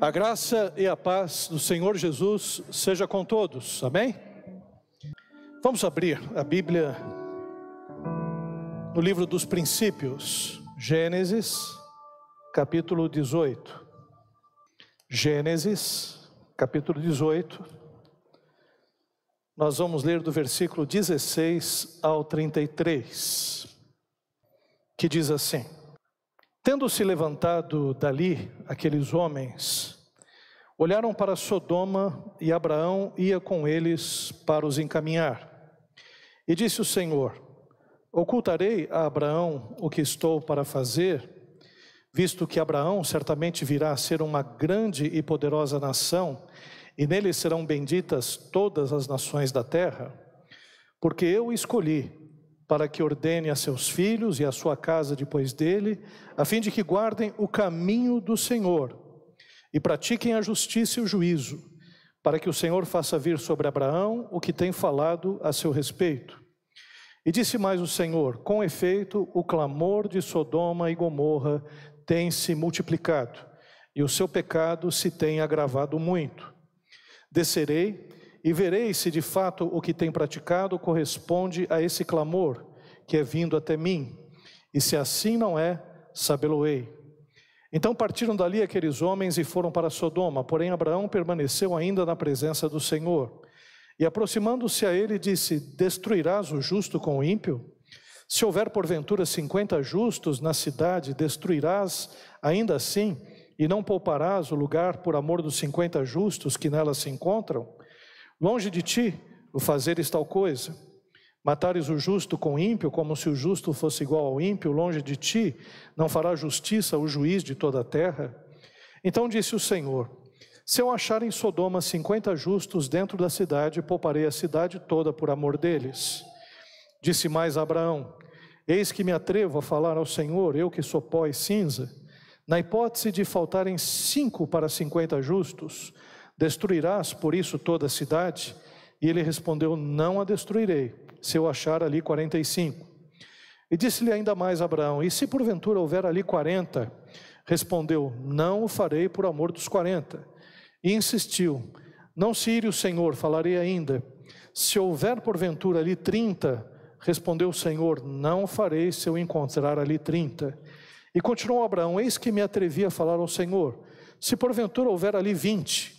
A graça e a paz do Senhor Jesus seja com todos, amém? Vamos abrir a Bíblia no livro dos princípios, Gênesis, capítulo 18. Gênesis, capítulo 18. Nós vamos ler do versículo 16 ao 33, que diz assim: Tendo-se levantado dali aqueles homens, olharam para Sodoma e Abraão ia com eles para os encaminhar. E disse o Senhor: Ocultarei a Abraão o que estou para fazer, visto que Abraão certamente virá a ser uma grande e poderosa nação, e nele serão benditas todas as nações da terra, porque eu escolhi para que ordene a seus filhos e a sua casa depois dele, a fim de que guardem o caminho do Senhor e pratiquem a justiça e o juízo, para que o Senhor faça vir sobre Abraão o que tem falado a seu respeito. E disse mais o Senhor: Com efeito, o clamor de Sodoma e Gomorra tem se multiplicado, e o seu pecado se tem agravado muito. Descerei e verei se de fato o que tem praticado corresponde a esse clamor que é vindo até mim, e se assim não é, sabê-lo-ei. Então partiram dali aqueles homens e foram para Sodoma, porém Abraão permaneceu ainda na presença do Senhor. E aproximando-se a ele, disse: Destruirás o justo com o ímpio? Se houver porventura cinquenta justos na cidade, destruirás ainda assim, e não pouparás o lugar por amor dos cinquenta justos que nela se encontram? Longe de ti o fazeres tal coisa. Matares o justo com o ímpio, como se o justo fosse igual ao ímpio, longe de ti, não fará justiça o juiz de toda a terra? Então disse o Senhor: Se eu achar em Sodoma cinquenta justos dentro da cidade, pouparei a cidade toda por amor deles. Disse mais Abraão: Eis que me atrevo a falar ao Senhor, eu que sou pó e cinza. Na hipótese de faltarem cinco para cinquenta justos, Destruirás por isso toda a cidade? E ele respondeu: Não a destruirei, se eu achar ali quarenta e cinco. Disse-lhe ainda mais Abraão: E se porventura houver ali quarenta? Respondeu: Não o farei por amor dos quarenta. E insistiu: Não se ire o Senhor, falarei ainda. Se houver porventura ali trinta, respondeu o Senhor: Não o farei se eu encontrar ali trinta. E continuou Abraão: Eis que me atrevi a falar ao Senhor: Se porventura houver ali vinte,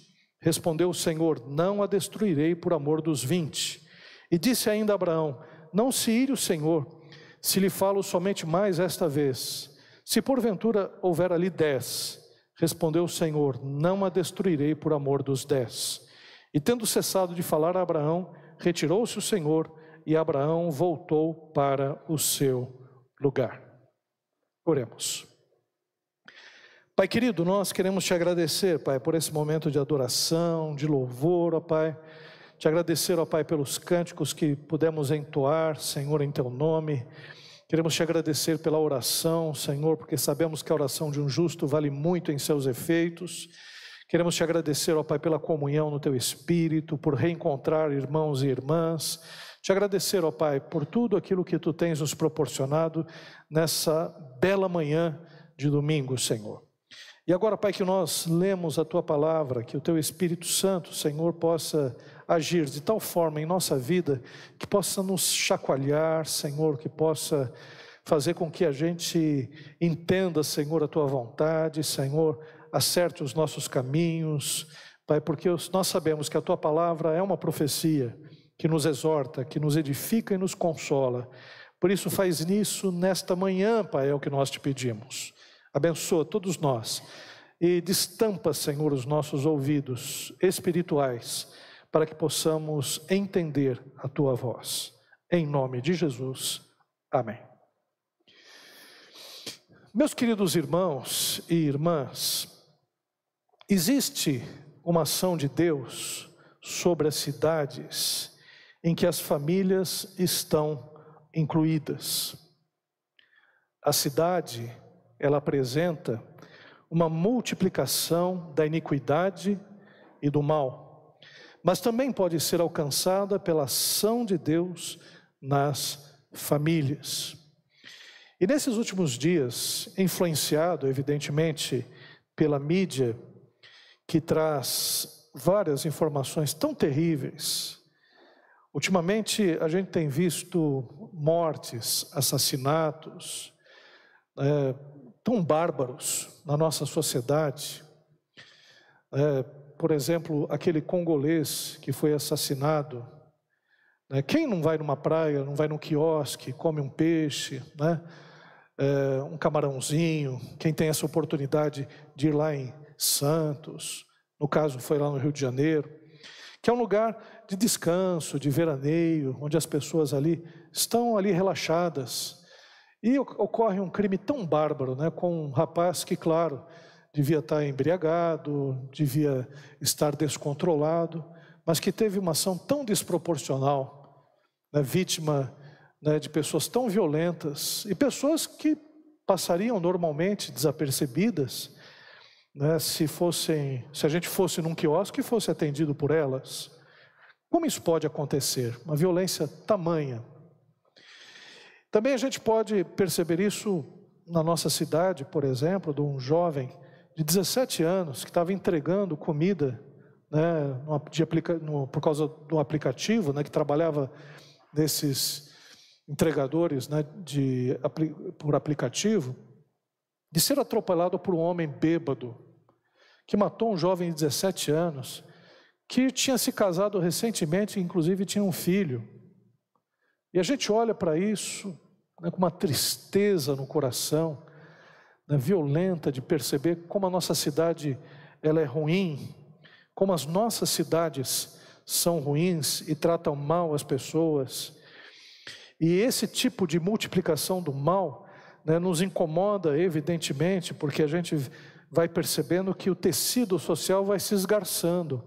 Respondeu o Senhor: Não a destruirei por amor dos vinte. E disse ainda Abraão: Não se ire o Senhor, se lhe falo somente mais esta vez. Se porventura houver ali dez, respondeu o Senhor: Não a destruirei por amor dos dez. E tendo cessado de falar a Abraão, retirou-se o Senhor e Abraão voltou para o seu lugar. Oremos. Pai querido, nós queremos te agradecer, Pai, por esse momento de adoração, de louvor, ó Pai. Te agradecer, ó Pai, pelos cânticos que pudemos entoar, Senhor, em teu nome. Queremos te agradecer pela oração, Senhor, porque sabemos que a oração de um justo vale muito em seus efeitos. Queremos te agradecer, ó Pai, pela comunhão no teu espírito, por reencontrar irmãos e irmãs. Te agradecer, ó Pai, por tudo aquilo que tu tens nos proporcionado nessa bela manhã de domingo, Senhor. E agora, Pai, que nós lemos a tua palavra, que o teu Espírito Santo, Senhor, possa agir de tal forma em nossa vida que possa nos chacoalhar, Senhor, que possa fazer com que a gente entenda, Senhor, a tua vontade, Senhor, acerte os nossos caminhos, Pai, porque nós sabemos que a tua palavra é uma profecia que nos exorta, que nos edifica e nos consola. Por isso, faz nisso nesta manhã, Pai, é o que nós te pedimos. Abençoa todos nós e destampa, Senhor, os nossos ouvidos espirituais para que possamos entender a tua voz. Em nome de Jesus. Amém. Meus queridos irmãos e irmãs, existe uma ação de Deus sobre as cidades em que as famílias estão incluídas. A cidade ela apresenta uma multiplicação da iniquidade e do mal, mas também pode ser alcançada pela ação de Deus nas famílias. E nesses últimos dias, influenciado evidentemente pela mídia, que traz várias informações tão terríveis. Ultimamente, a gente tem visto mortes, assassinatos, é, tão bárbaros na nossa sociedade. É, por exemplo, aquele congolês que foi assassinado. Né? Quem não vai numa praia, não vai num quiosque, come um peixe, né? É, um camarãozinho? Quem tem essa oportunidade de ir lá em Santos, no caso foi lá no Rio de Janeiro, que é um lugar de descanso, de veraneio, onde as pessoas ali estão ali relaxadas. E ocorre um crime tão bárbaro, né, com um rapaz que, claro, devia estar embriagado, devia estar descontrolado, mas que teve uma ação tão desproporcional, né, vítima né, de pessoas tão violentas e pessoas que passariam normalmente desapercebidas, né, se fossem, se a gente fosse num quiosque e fosse atendido por elas. Como isso pode acontecer? Uma violência tamanha. Também a gente pode perceber isso na nossa cidade, por exemplo, de um jovem de 17 anos que estava entregando comida né, no, por causa do aplicativo, né, que trabalhava nesses entregadores né, de, por aplicativo, de ser atropelado por um homem bêbado, que matou um jovem de 17 anos, que tinha se casado recentemente, inclusive tinha um filho. E a gente olha para isso né, com uma tristeza no coração, né, violenta de perceber como a nossa cidade ela é ruim, como as nossas cidades são ruins e tratam mal as pessoas. E esse tipo de multiplicação do mal né, nos incomoda, evidentemente, porque a gente vai percebendo que o tecido social vai se esgarçando.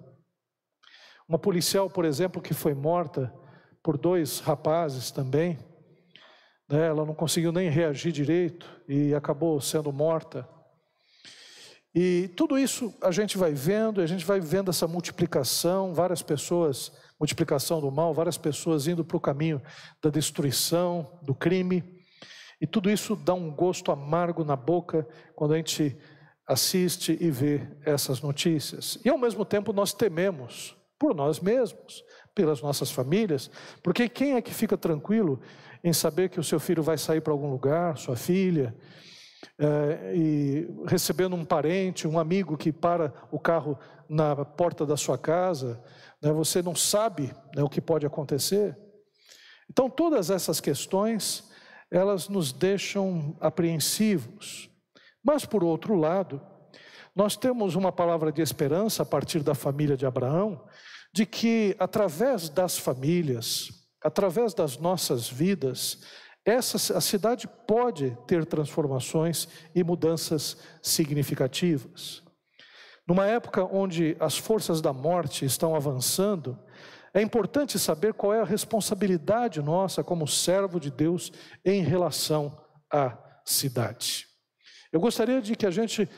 Uma policial, por exemplo, que foi morta por dois rapazes também, né, ela não conseguiu nem reagir direito e acabou sendo morta. E tudo isso a gente vai vendo, a gente vai vendo essa multiplicação, várias pessoas, multiplicação do mal, várias pessoas indo para o caminho da destruição, do crime. E tudo isso dá um gosto amargo na boca quando a gente assiste e vê essas notícias. E ao mesmo tempo nós tememos por nós mesmos, pelas nossas famílias, porque quem é que fica tranquilo em saber que o seu filho vai sair para algum lugar, sua filha, é, e recebendo um parente, um amigo que para o carro na porta da sua casa, né, você não sabe né, o que pode acontecer. Então, todas essas questões, elas nos deixam apreensivos. Mas, por outro lado, nós temos uma palavra de esperança a partir da família de Abraão, de que através das famílias, através das nossas vidas, essa a cidade pode ter transformações e mudanças significativas. Numa época onde as forças da morte estão avançando, é importante saber qual é a responsabilidade nossa como servo de Deus em relação à cidade. Eu gostaria de que a gente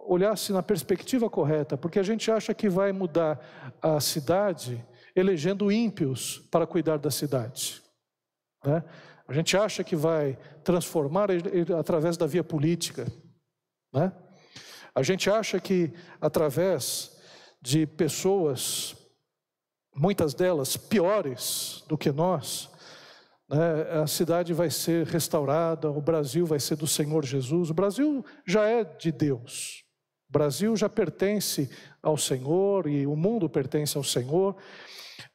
olhasse na perspectiva correta, porque a gente acha que vai mudar a cidade elegendo ímpios para cuidar da cidade. Né? A gente acha que vai transformar através da via política. Né? A gente acha que através de pessoas, muitas delas piores do que nós, né, a cidade vai ser restaurada, o Brasil vai ser do Senhor Jesus. O Brasil já é de Deus. O Brasil já pertence ao Senhor e o mundo pertence ao Senhor.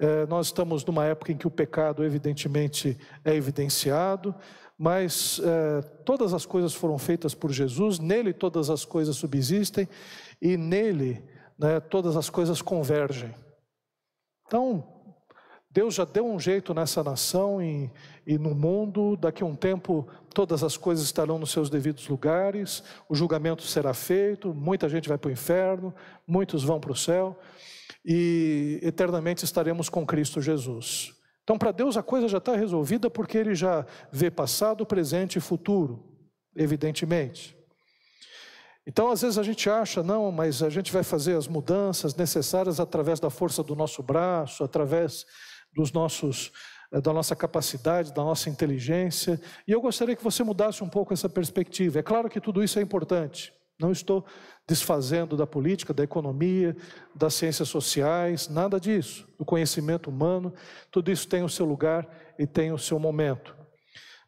É, nós estamos numa época em que o pecado, evidentemente, é evidenciado, mas é, todas as coisas foram feitas por Jesus, nele todas as coisas subsistem e nele né, todas as coisas convergem. Então, Deus já deu um jeito nessa nação e, e, no mundo, daqui a um tempo todas as coisas estarão nos seus devidos lugares, o julgamento será feito, muita gente vai para o inferno, muitos vão para o céu e eternamente estaremos com Cristo Jesus. Então, para Deus a coisa já está resolvida porque Ele já vê passado, presente e futuro, evidentemente. Então, às vezes a gente acha, não, mas a gente vai fazer as mudanças necessárias através da força do nosso braço, através dos nossos, eh, da nossa capacidade, da nossa inteligência. E eu gostaria que você mudasse um pouco essa perspectiva. É claro que tudo isso é importante. Não estou desfazendo da política, da economia, das ciências sociais, nada disso. Do conhecimento humano, tudo isso tem o seu lugar e tem o seu momento.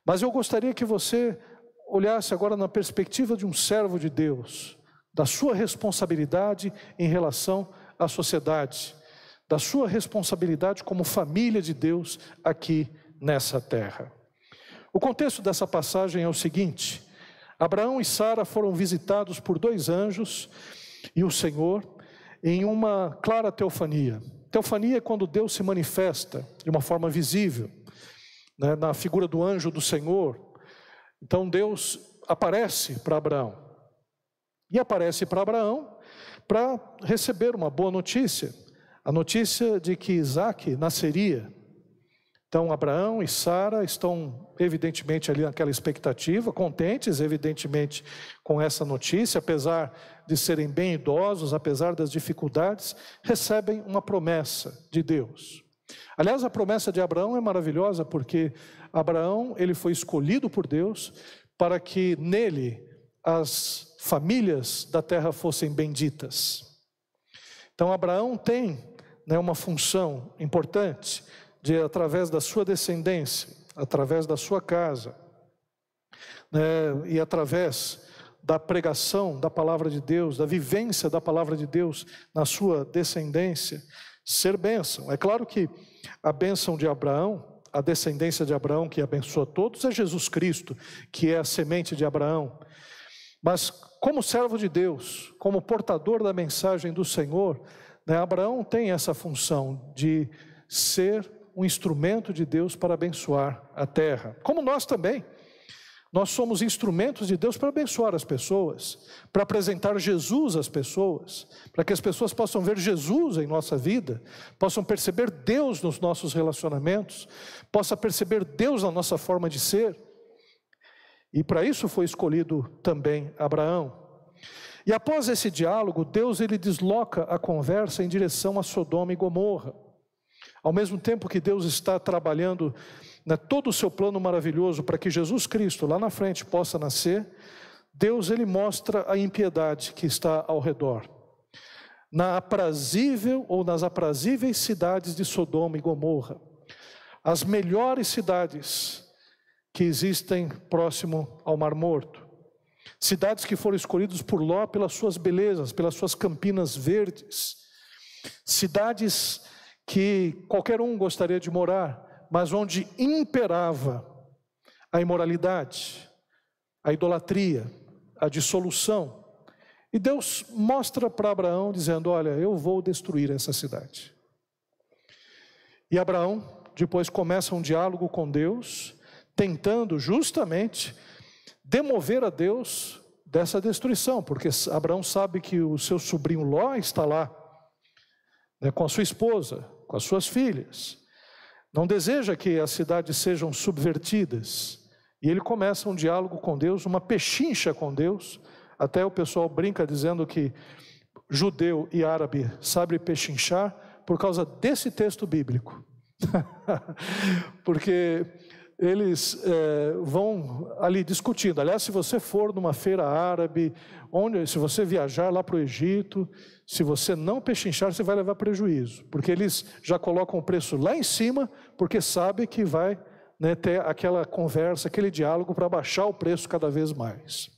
Mas eu gostaria que você olhasse agora na perspectiva de um servo de Deus, da sua responsabilidade em relação à sociedade, da sua responsabilidade como família de Deus aqui nessa terra. O contexto dessa passagem é o seguinte: Abraão e Sara foram visitados por dois anjos e o Senhor em uma clara teofania. Teofania é quando Deus se manifesta de uma forma visível, né, na figura do anjo do Senhor. Então Deus aparece para Abraão. E aparece para Abraão para receber uma boa notícia, a notícia de que Isaac nasceria. Então, Abraão e Sara estão, evidentemente, ali naquela expectativa, contentes, evidentemente, com essa notícia, apesar de serem bem idosos, apesar das dificuldades, recebem uma promessa de Deus. Aliás, a promessa de Abraão é maravilhosa porque Abraão, ele foi escolhido por Deus para que nele as famílias da terra fossem benditas. Então, Abraão tem né, uma função importante de, através da sua descendência, através da sua casa, né, e através da pregação da palavra de Deus, da vivência da palavra de Deus na sua descendência, ser bênção. É claro que a bênção de Abraão, a descendência de Abraão que abençoa todos, é Jesus Cristo, que é a semente de Abraão. Mas, como servo de Deus, como portador da mensagem do Senhor, né, Abraão tem essa função de ser um instrumento de Deus para abençoar a terra, como nós também. Nós somos instrumentos de Deus para abençoar as pessoas, para apresentar Jesus às pessoas, para que as pessoas possam ver Jesus em nossa vida, possam perceber Deus nos nossos relacionamentos, possa perceber Deus na nossa forma de ser. E para isso foi escolhido também Abraão. E após esse diálogo, Deus ele desloca a conversa em direção a Sodoma e Gomorra. Ao mesmo tempo que Deus está trabalhando né, todo o seu plano maravilhoso para que Jesus Cristo lá na frente possa nascer, Deus ele mostra a impiedade que está ao redor. Na aprazível ou nas aprazíveis cidades de Sodoma e Gomorra, as melhores cidades que existem próximo ao Mar Morto. Cidades que foram escolhidas por Ló pelas suas belezas, pelas suas campinas verdes. Cidades que qualquer um gostaria de morar, mas onde imperava a imoralidade, a idolatria, a dissolução. E Deus mostra para Abraão, dizendo: Olha, eu vou destruir essa cidade. E Abraão depois começa um diálogo com Deus, tentando justamente demover a Deus dessa destruição, porque Abraão sabe que o seu sobrinho Ló está lá, né, com a sua esposa, com as suas filhas. Não deseja que as cidades sejam subvertidas. E ele começa um diálogo com Deus, uma pechincha com Deus. Até o pessoal brinca dizendo que judeu e árabe sabe pechinchar por causa desse texto bíblico. Porque eles é, vão ali discutindo. Aliás, se você for numa feira árabe, onde, se você viajar lá para o Egito, se você não pechinchar, você vai levar prejuízo, porque eles já colocam o preço lá em cima, porque sabe que vai né, ter aquela conversa, aquele diálogo para baixar o preço cada vez mais.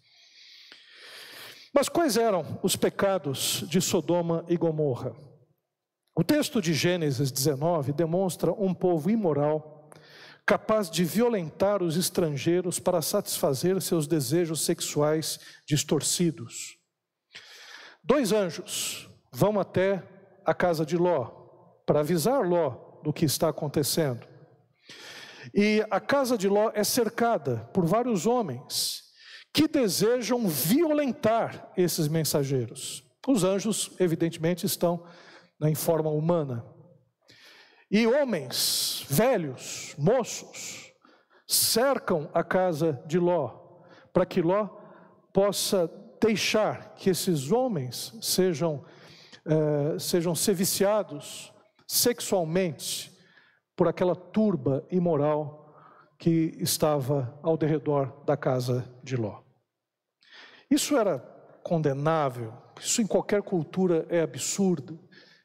Mas quais eram os pecados de Sodoma e Gomorra? O texto de Gênesis 19 demonstra um povo imoral capaz de violentar os estrangeiros para satisfazer seus desejos sexuais distorcidos. Dois anjos vão até a casa de Ló para avisar Ló do que está acontecendo. E a casa de Ló é cercada por vários homens que desejam violentar esses mensageiros. Os anjos, evidentemente, estão em forma humana. E homens velhos, moços, cercam a casa de Ló, para que Ló possa deixar que esses homens sejam, eh, sejam seviciados sexualmente por aquela turba imoral que estava ao derredor da casa de Ló. Isso era condenável, Isso em qualquer cultura é absurdo.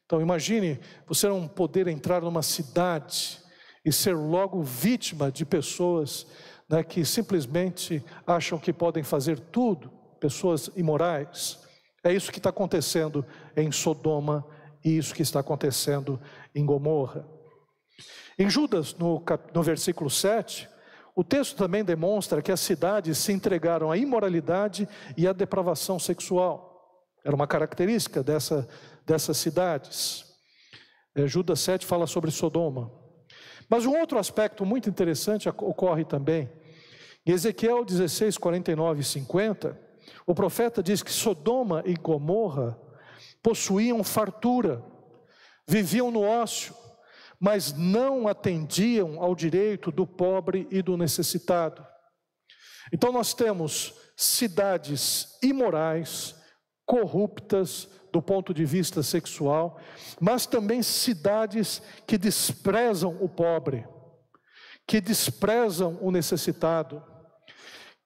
Então imagine você não poder entrar numa cidade e ser logo vítima de pessoas né, que simplesmente acham que podem fazer tudo, pessoas imorais. É isso que está acontecendo em Sodoma e isso que está acontecendo em Gomorra. Em Judas, no, no versículo 7, o texto também demonstra que as cidades se entregaram à imoralidade e à depravação sexual. Era uma característica dessa, dessas cidades. É, Judas 7 fala sobre Sodoma. Mas um outro aspecto muito interessante ocorre também. Em Ezequiel 16, 49 e 50, o profeta diz que Sodoma e Gomorra possuíam fartura, viviam no ócio, mas não atendiam ao direito do pobre e do necessitado. Então nós temos cidades imorais, corruptas do ponto de vista sexual, mas também cidades que desprezam o pobre, que desprezam o necessitado,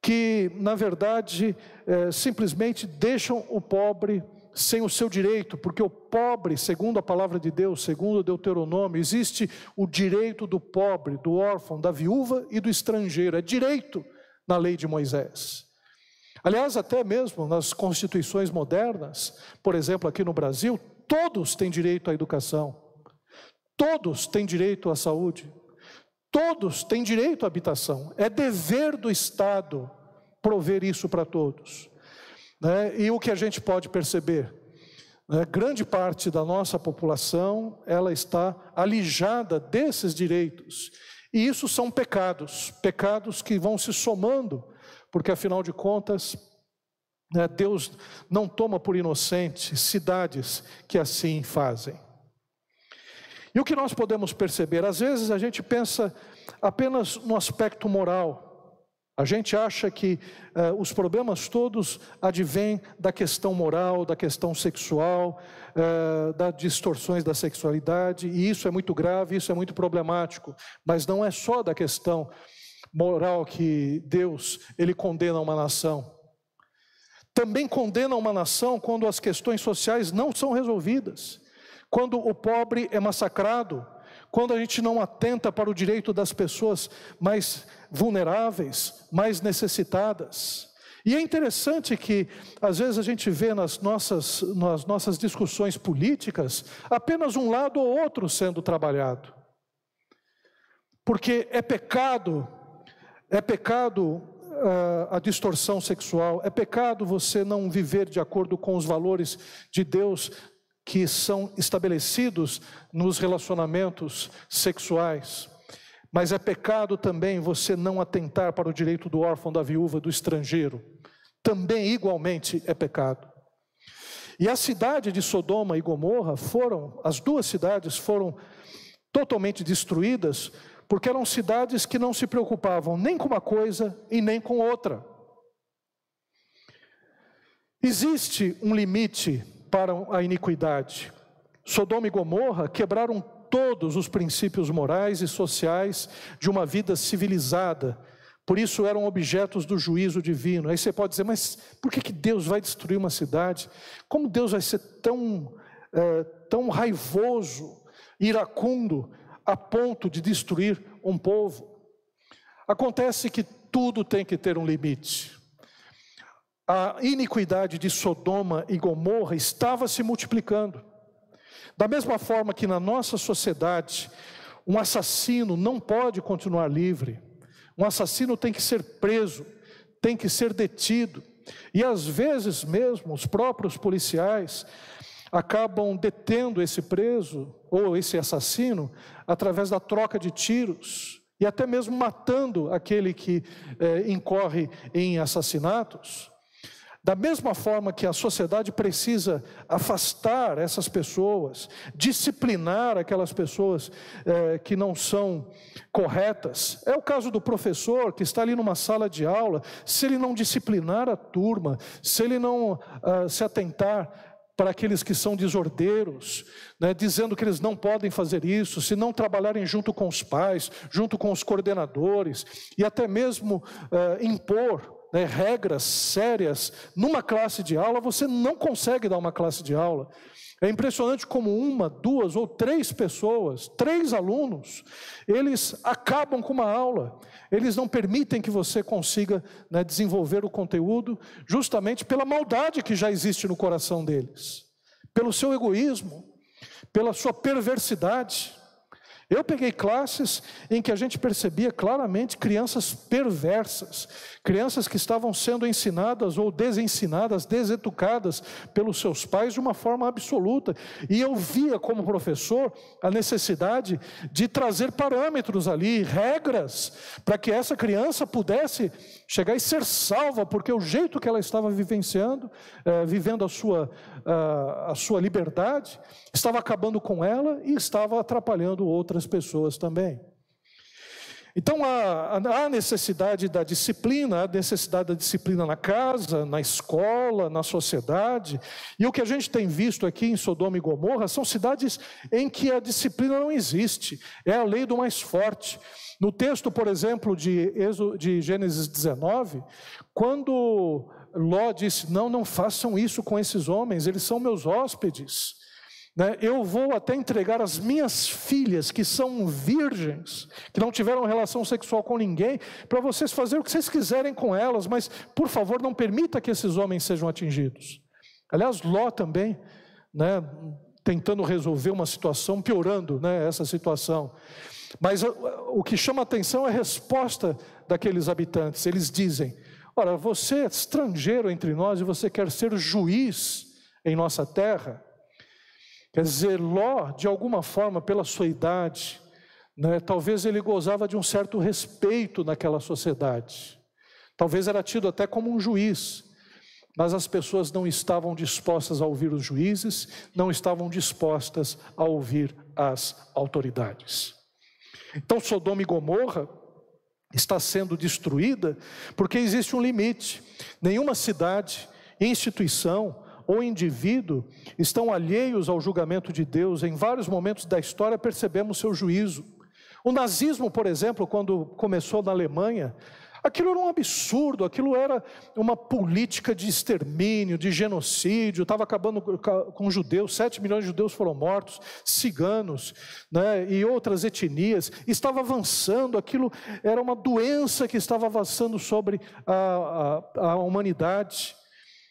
que, na verdade, é, simplesmente deixam o pobre sem o seu direito, porque o pobre, segundo a palavra de Deus, segundo o Deuteronômio, existe o direito do pobre, do órfão, da viúva e do estrangeiro, é direito na lei de Moisés. Aliás, até mesmo nas constituições modernas, por exemplo, aqui no Brasil, todos têm direito à educação, todos têm direito à saúde, todos têm direito à habitação, é dever do Estado prover isso para todos. Né? E o que a gente pode perceber? Né? Grande parte da nossa população ela está alijada desses direitos. E isso são pecados, pecados que vão se somando, porque afinal de contas, né, Deus não toma por inocente cidades que assim fazem. E o que nós podemos perceber? Às vezes a gente pensa apenas no aspecto moral, a gente acha que uh, os problemas todos advêm da questão moral, da questão sexual, uh, das distorções da sexualidade, e isso é muito grave, isso é muito problemático. Mas não é só da questão moral que Deus ele condena uma nação. Também condena uma nação quando as questões sociais não são resolvidas, quando o pobre é massacrado, quando a gente não atenta para o direito das pessoas mais vulneráveis, mais necessitadas. E é interessante que, às vezes, a gente vê nas nossas, nas nossas discussões políticas apenas um lado ou outro sendo trabalhado. Porque é pecado, é pecado uh, a distorção sexual, é pecado você não viver de acordo com os valores de Deus que são estabelecidos nos relacionamentos sexuais. Mas é pecado também você não atentar para o direito do órfão, da viúva, do estrangeiro. Também igualmente é pecado. E a cidade de Sodoma e Gomorra foram, as duas cidades foram totalmente destruídas, porque eram cidades que não se preocupavam nem com uma coisa e nem com outra. Existe um limite para a iniquidade. Sodoma e Gomorra quebraram todos os princípios morais e sociais de uma vida civilizada. Por isso eram objetos do juízo divino. Aí você pode dizer, mas por que, que Deus vai destruir uma cidade? Como Deus vai ser tão, é, tão raivoso, iracundo, a ponto de destruir um povo? Acontece que tudo tem que ter um limite a iniquidade de Sodoma e Gomorra estava se multiplicando. Da mesma forma que na nossa sociedade, um assassino não pode continuar livre, um assassino tem que ser preso, tem que ser detido, e às vezes mesmo os próprios policiais acabam detendo esse preso ou esse assassino através da troca de tiros e até mesmo matando aquele que é, incorre em assassinatos. Da mesma forma que a sociedade precisa afastar essas pessoas, disciplinar aquelas pessoas é, que não são corretas. É o caso do professor que está ali numa sala de aula, se ele não disciplinar a turma, se ele não uh, se atentar para aqueles que são desordeiros, né, dizendo que eles não podem fazer isso, se não trabalharem junto com os pais, junto com os coordenadores, e até mesmo uh, impor né, regras sérias numa classe de aula, você não consegue dar uma classe de aula. É impressionante como uma, duas ou três pessoas, três alunos, eles acabam com uma aula. Eles não permitem que você consiga né, desenvolver o conteúdo, justamente pela maldade que já existe no coração deles, pelo seu egoísmo, pela sua perversidade. Eu peguei classes em que a gente percebia claramente crianças perversas, crianças que estavam sendo ensinadas ou desensinadas, deseducadas pelos seus pais de uma forma absoluta. E eu via como professor a necessidade de trazer parâmetros ali, regras, para que essa criança pudesse chegar e ser salva, porque o jeito que ela estava vivenciando, eh, vivendo a sua, a, sua liberdade, estava acabando com ela e estava atrapalhando outras pessoas também. Então há, há necessidade da disciplina, há necessidade da disciplina na casa, na escola, na sociedade. E o que a gente tem visto aqui em Sodoma e Gomorra são cidades em que a disciplina não existe, é a lei do mais forte. No texto, por exemplo, de, de Gênesis 19, quando Ló disse: Não, não façam isso com esses homens, eles são meus hóspedes. Né? Eu vou até entregar as minhas filhas, que são virgens, que não tiveram relação sexual com ninguém, para vocês fazerem o que vocês quiserem com elas, mas, por favor, não permita que esses homens sejam atingidos. Aliás, Ló também, né, tentando resolver uma situação, piorando né, essa situação. Mas o que chama atenção é a resposta daqueles habitantes. Eles dizem: Ora, você é estrangeiro entre nós e você quer ser juiz em nossa terra. Quer dizer, Ló, de alguma forma, pela sua idade, né, talvez ele gozava de um certo respeito naquela sociedade. Talvez era tido até como um juiz, mas as pessoas não estavam dispostas a ouvir os juízes, não estavam dispostas a ouvir as autoridades. Então, Sodoma e Gomorra está sendo destruída porque existe um limite. Nenhuma cidade, instituição ou indivíduo estão alheios ao julgamento de Deus. Em vários momentos da história percebemos seu juízo. O nazismo, por exemplo, quando começou na Alemanha, Aquilo era um absurdo, aquilo era uma política de extermínio, de genocídio, estava acabando com judeus, sete milhões de judeus foram mortos, ciganos né, e outras etnias, estava avançando, aquilo era uma doença que estava avançando sobre a, a, a humanidade,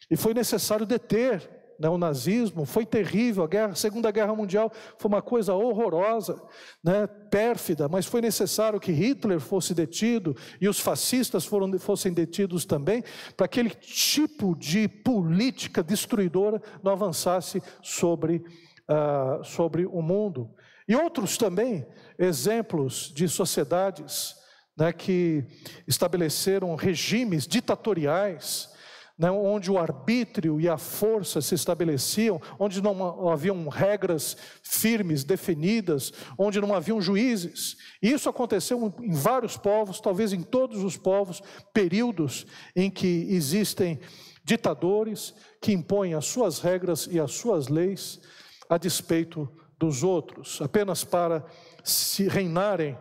e foi necessário deter né, o nazismo, foi terrível, a, guerra, a Segunda Guerra Mundial foi uma coisa horrorosa, né, pérfida, mas foi necessário que Hitler fosse detido e os fascistas foram, fossem detidos também, para que aquele tipo de política destruidora não avançasse sobre, uh, sobre o mundo. E outros também, exemplos de sociedades né, que estabeleceram regimes ditatoriais, né, onde o arbítrio e a força se estabeleciam, onde não haviam regras firmes, definidas, onde não haviam juízes. Isso aconteceu em vários povos, talvez em todos os povos, períodos em que existem ditadores que impõem as suas regras e as suas leis a despeito dos outros, apenas para se reinarem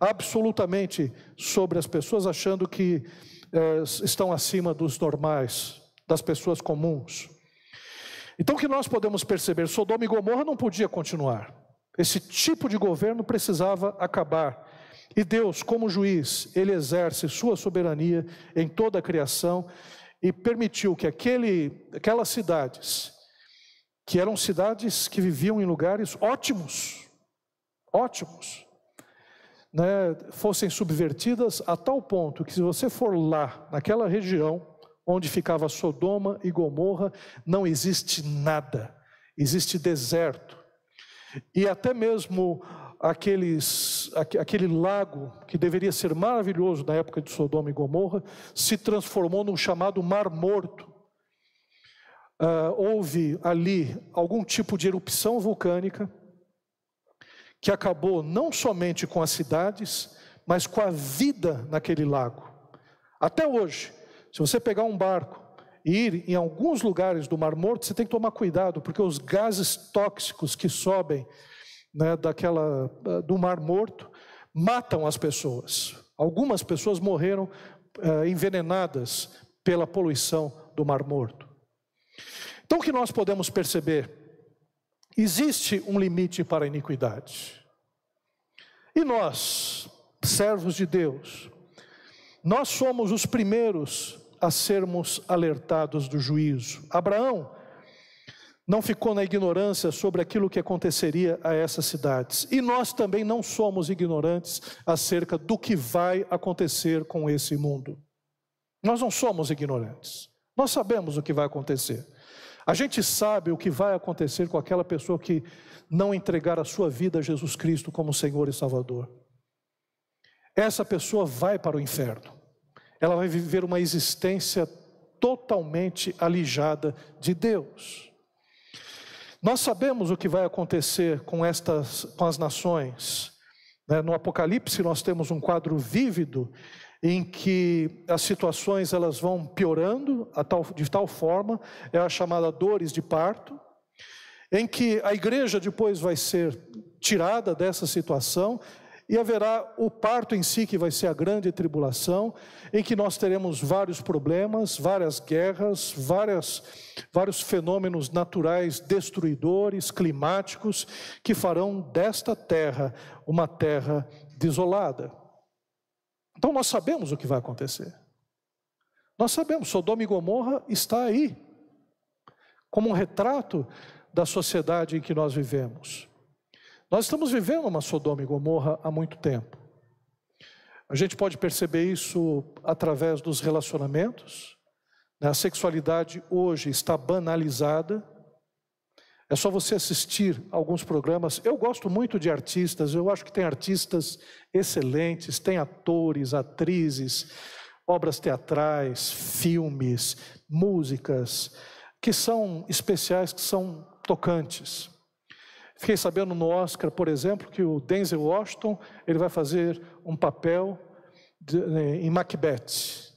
absolutamente sobre as pessoas, achando que é, estão acima dos normais, das pessoas comuns. Então, o que nós podemos perceber? Sodoma e Gomorra não podia continuar. Esse tipo de governo precisava acabar. E Deus, como juiz, ele exerce sua soberania em toda a criação e permitiu que aquele, aquelas cidades, que eram cidades que viviam em lugares ótimos, ótimos, né, fossem subvertidas a tal ponto que, se você for lá, naquela região onde ficava Sodoma e Gomorra, não existe nada, existe deserto. E até mesmo aqueles, aquele lago, que deveria ser maravilhoso na época de Sodoma e Gomorra, se transformou num chamado Mar Morto. Uh, houve ali algum tipo de erupção vulcânica, que acabou não somente com as cidades, mas com a vida naquele lago. Até hoje, se você pegar um barco e ir em alguns lugares do Mar Morto, você tem que tomar cuidado, porque os gases tóxicos que sobem né, daquela, do Mar Morto matam as pessoas. Algumas pessoas morreram uh, envenenadas pela poluição do Mar Morto. Então, o que nós podemos perceber? Existe um limite para a iniquidade. E nós, servos de Deus, nós somos os primeiros a sermos alertados do juízo. Abraão não ficou na ignorância sobre aquilo que aconteceria a essas cidades. E nós também não somos ignorantes acerca do que vai acontecer com esse mundo. Nós não somos ignorantes. Nós sabemos o que vai acontecer. A gente sabe o que vai acontecer com aquela pessoa que não entregar a sua vida a Jesus Cristo como Senhor e Salvador. Essa pessoa vai para o inferno. Ela vai viver uma existência totalmente alijada de Deus. Nós sabemos o que vai acontecer com estas, com as nações. Né? No Apocalipse nós temos um quadro vívido em que as situações elas vão piorando de tal forma, é a chamada dores de parto, em que a igreja depois vai ser tirada dessa situação e haverá o parto em si, que vai ser a grande tribulação, em que nós teremos vários problemas, várias guerras, várias, vários fenômenos naturais destruidores, climáticos, que farão desta terra uma terra desolada. Então nós sabemos o que vai acontecer. Nós sabemos, Sodoma e Gomorra está aí, como um retrato da sociedade em que nós vivemos. Nós estamos vivendo uma Sodoma e Gomorra há muito tempo. A gente pode perceber isso através dos relacionamentos. Né? A sexualidade hoje está banalizada. É só você assistir alguns programas. Eu gosto muito de artistas, eu acho que tem artistas excelentes, tem atores, atrizes, obras teatrais, filmes, músicas, que são especiais, que são tocantes. Fiquei sabendo no Oscar, por exemplo, que o Denzel Washington ele vai fazer um papel de, né, em Macbeth.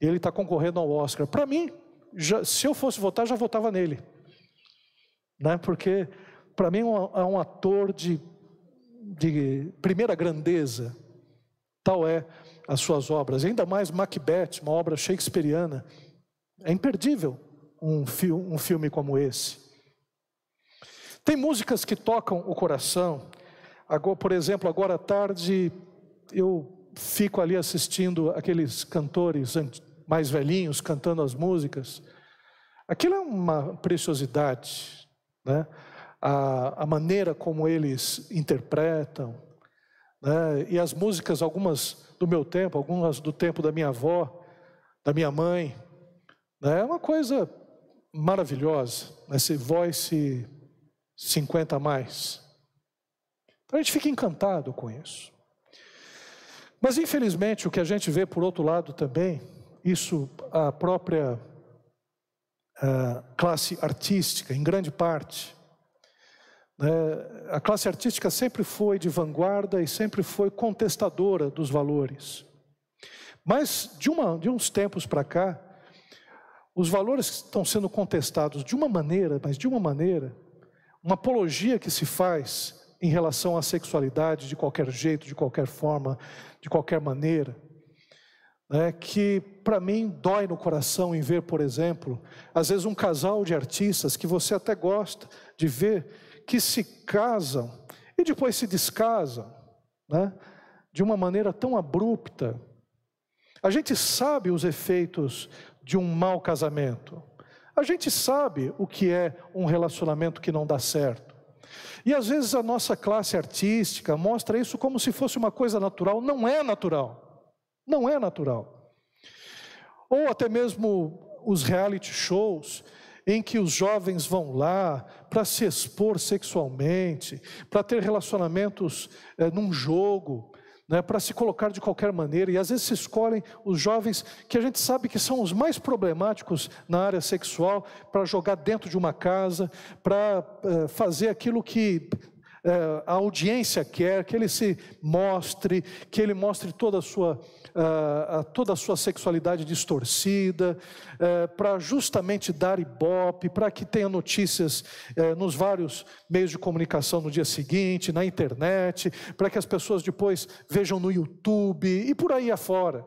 Ele está concorrendo ao Oscar. Para mim, já, se eu fosse votar, já votava nele, né? Porque para mim é um, é um ator de, de primeira grandeza. Tal é as suas obras. Ainda mais Macbeth, uma obra shakespeariana. É imperdível um, fi um filme como esse. Tem músicas que tocam o coração. Agora, por exemplo, agora à tarde eu fico ali assistindo aqueles cantores mais velhinhos cantando as músicas. Aquilo é uma preciosidade, né? A, a maneira como eles interpretam, né? E as músicas, algumas do meu tempo, algumas do tempo da minha avó, da minha mãe, né? É uma coisa maravilhosa, esse voice 50 a mais. Então a gente fica encantado com isso. Mas infelizmente o que a gente vê por outro lado também, isso a própria classe artística, em grande parte, né, a classe artística sempre foi de vanguarda e sempre foi contestadora dos valores. Mas de, uma, de uns tempos para cá, os valores estão sendo contestados de uma maneira, mas de uma maneira uma apologia que se faz em relação à sexualidade de qualquer jeito, de qualquer forma, de qualquer maneira, né, que para mim dói no coração em ver, por exemplo, às vezes um casal de artistas que você até gosta de ver, que se casam e depois se descasam, né, de uma maneira tão abrupta. A gente sabe os efeitos de um mau casamento. A gente sabe o que é um relacionamento que não dá certo. E às vezes a nossa classe artística mostra isso como se fosse uma coisa natural. Não é natural. Não é natural. Ou até mesmo os reality shows em que os jovens vão lá para se expor sexualmente, para ter relacionamentos é, num jogo, né, para se colocar de qualquer maneira, e às vezes se escolhem os jovens que a gente sabe que são os mais problemáticos na área sexual, para jogar dentro de uma casa, para uh, fazer aquilo que uh, a audiência quer, que ele se mostre, que ele mostre toda a sua uh, toda a sua sexualidade distorcida, uh, para justamente dar ibope, para que tenha notícias nos vários meios de comunicação no dia seguinte, na internet, para que as pessoas depois vejam no YouTube e por aí afora.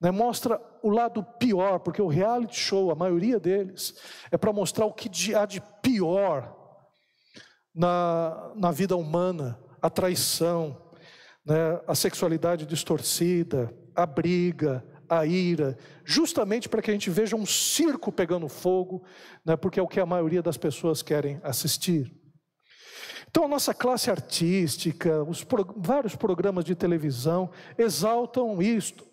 né, mostra o lado pior, porque o reality show, a maioria deles, é para mostrar o que há de pior na, na vida humana: a traição, né, a sexualidade distorcida, a briga, a ira, justamente para que a gente veja um circo pegando fogo, né, porque é o que a maioria das pessoas querem assistir. Então, a nossa classe artística, os pro, vários programas de televisão exaltam isto.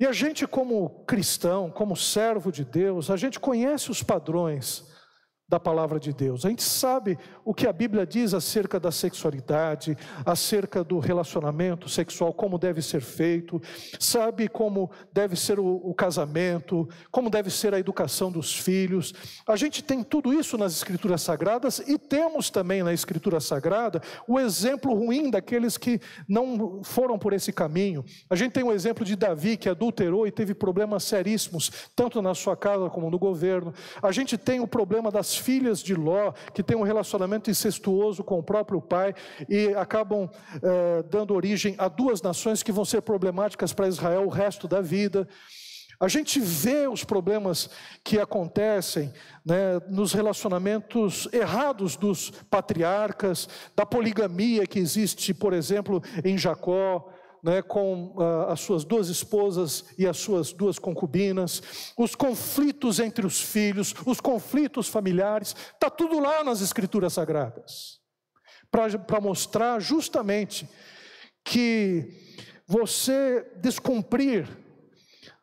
E a gente, como cristão, como servo de Deus, a gente conhece os padrões da palavra de Deus. A gente sabe o que a Bíblia diz acerca da sexualidade, acerca do relacionamento sexual, como deve ser feito, sabe como deve ser o, o, casamento, como deve ser a educação dos filhos. A gente tem tudo isso nas Escrituras Sagradas e temos também na Escritura Sagrada o exemplo ruim daqueles que não foram por esse caminho. A gente tem o exemplo de Davi, que adulterou e teve problemas seríssimos, tanto na sua casa como no governo. A gente tem o problema das filhas de Ló, que têm um relacionamento incestuoso com o próprio pai e acabam eh, dando origem a duas nações que vão ser problemáticas para Israel o resto da vida. A gente vê os problemas que acontecem né, nos relacionamentos errados dos patriarcas, da poligamia que existe, por exemplo, em Jacó, né, com uh, as suas duas esposas e as suas duas concubinas, os conflitos entre os filhos, os conflitos familiares, está tudo lá nas Escrituras Sagradas, para mostrar justamente que você descumprir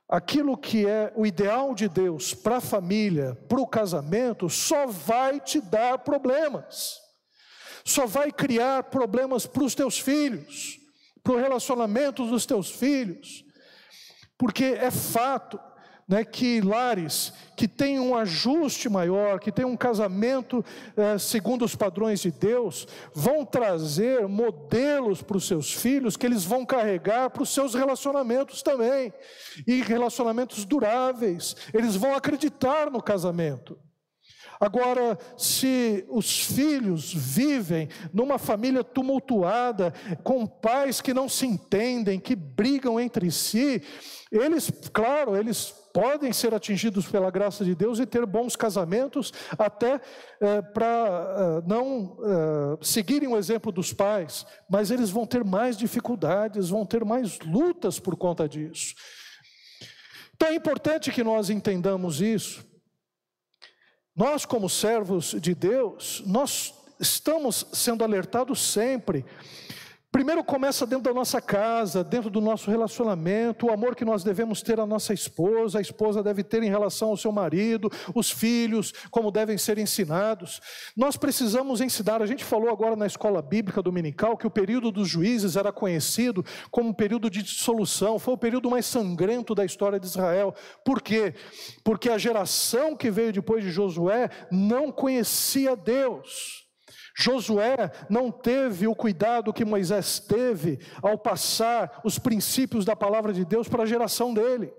aquilo que é o ideal de Deus para a família, para o casamento, só vai te dar problemas, só vai criar problemas para os teus filhos para o relacionamento dos teus filhos, porque é fato né, que lares que têm um ajuste maior, que têm um casamento eh, segundo os padrões de Deus, vão trazer modelos para os seus filhos que eles vão carregar para os seus relacionamentos também, e relacionamentos duráveis, eles vão acreditar no casamento. Agora, se os filhos vivem numa família tumultuada, com pais que não se entendem, que brigam entre si, eles, claro, eles podem ser atingidos pela graça de Deus e ter bons casamentos, até é, para é, não é, seguirem o exemplo dos pais, mas eles vão ter mais dificuldades, vão ter mais lutas por conta disso. Então é importante que nós entendamos isso. Nós, como servos de Deus, nós estamos sendo alertados sempre Primeiro começa dentro da nossa casa, dentro do nosso relacionamento, o amor que nós devemos ter à nossa esposa, a esposa deve ter em relação ao seu marido, os filhos, como devem ser ensinados. Nós precisamos ensinar, a gente falou agora na escola bíblica dominical que o período dos juízes era conhecido como um período de dissolução, foi o período mais sangrento da história de Israel. Por quê? Porque a geração que veio depois de Josué não conhecia Deus. Josué não teve o cuidado que Moisés teve ao passar os princípios da palavra de Deus para a geração dele.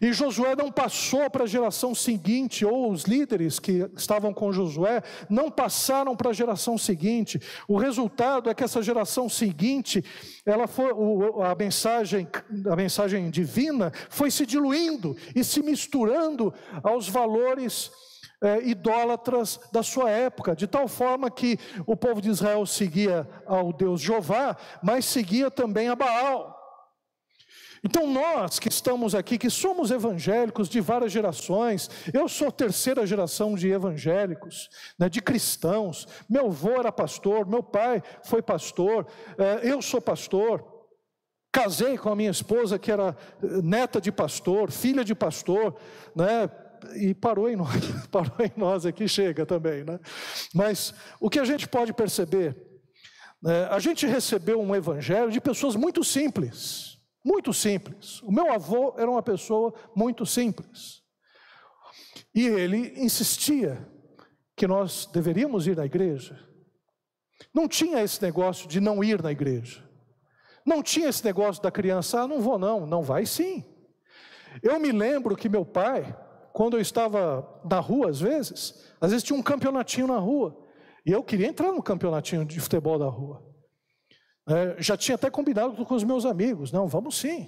E Josué não passou para a geração seguinte, ou os líderes que estavam com Josué não passaram para a geração seguinte. O resultado é que essa geração seguinte, ela foi, a mensagem, a mensagem divina foi se diluindo e se misturando aos valores é, idólatras da sua época, de tal forma que o povo de Israel seguia ao Deus Jeová, mas seguia também a Baal. Então, nós que estamos aqui, que somos evangélicos de várias gerações, eu sou terceira geração de evangélicos, né, de cristãos. Meu avô era pastor, meu pai foi pastor, é, eu sou pastor. Casei com a minha esposa, que era neta de pastor, filha de pastor, né? E parou em nós, parou em nós aqui, chega também, né? Mas o que a gente pode perceber, né, a gente recebeu um evangelho de pessoas muito simples, muito simples. O meu avô era uma pessoa muito simples. E ele insistia que nós deveríamos ir na igreja. Não tinha esse negócio de não ir na igreja. Não tinha esse negócio da criança, ah, não vou não, não vai sim. Eu me lembro que meu pai, quando eu estava na rua, às vezes, às vezes tinha um campeonatinho na rua. E eu queria entrar no campeonatinho de futebol da rua. É, já tinha até combinado com os meus amigos. Não, vamos sim.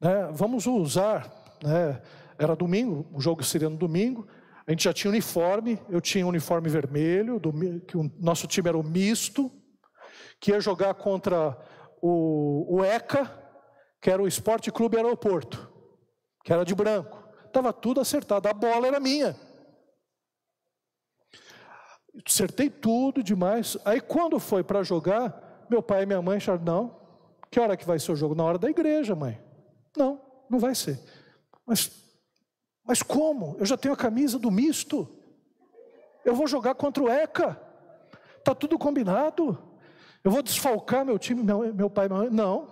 né, vamos usar, né, era domingo, o jogo seria no domingo, a gente já tinha uniforme, eu tinha uniforme vermelho, do, que o nosso time era o misto, que ia jogar contra o, o ECA, que era o Esporte Clube Aeroporto, que era de branco. Estava tudo acertado, a bola era minha. Acertei tudo demais. Aí quando foi para jogar, meu pai e minha mãe acharam, não, que hora que vai ser o jogo? Na hora da igreja, mãe. Não, não vai ser. Mas, mas como? Eu já tenho a camisa do misto. Eu vou jogar contra o ECA. Está tudo combinado. Eu vou desfalcar meu time, meu, meu pai, minha mãe. Não.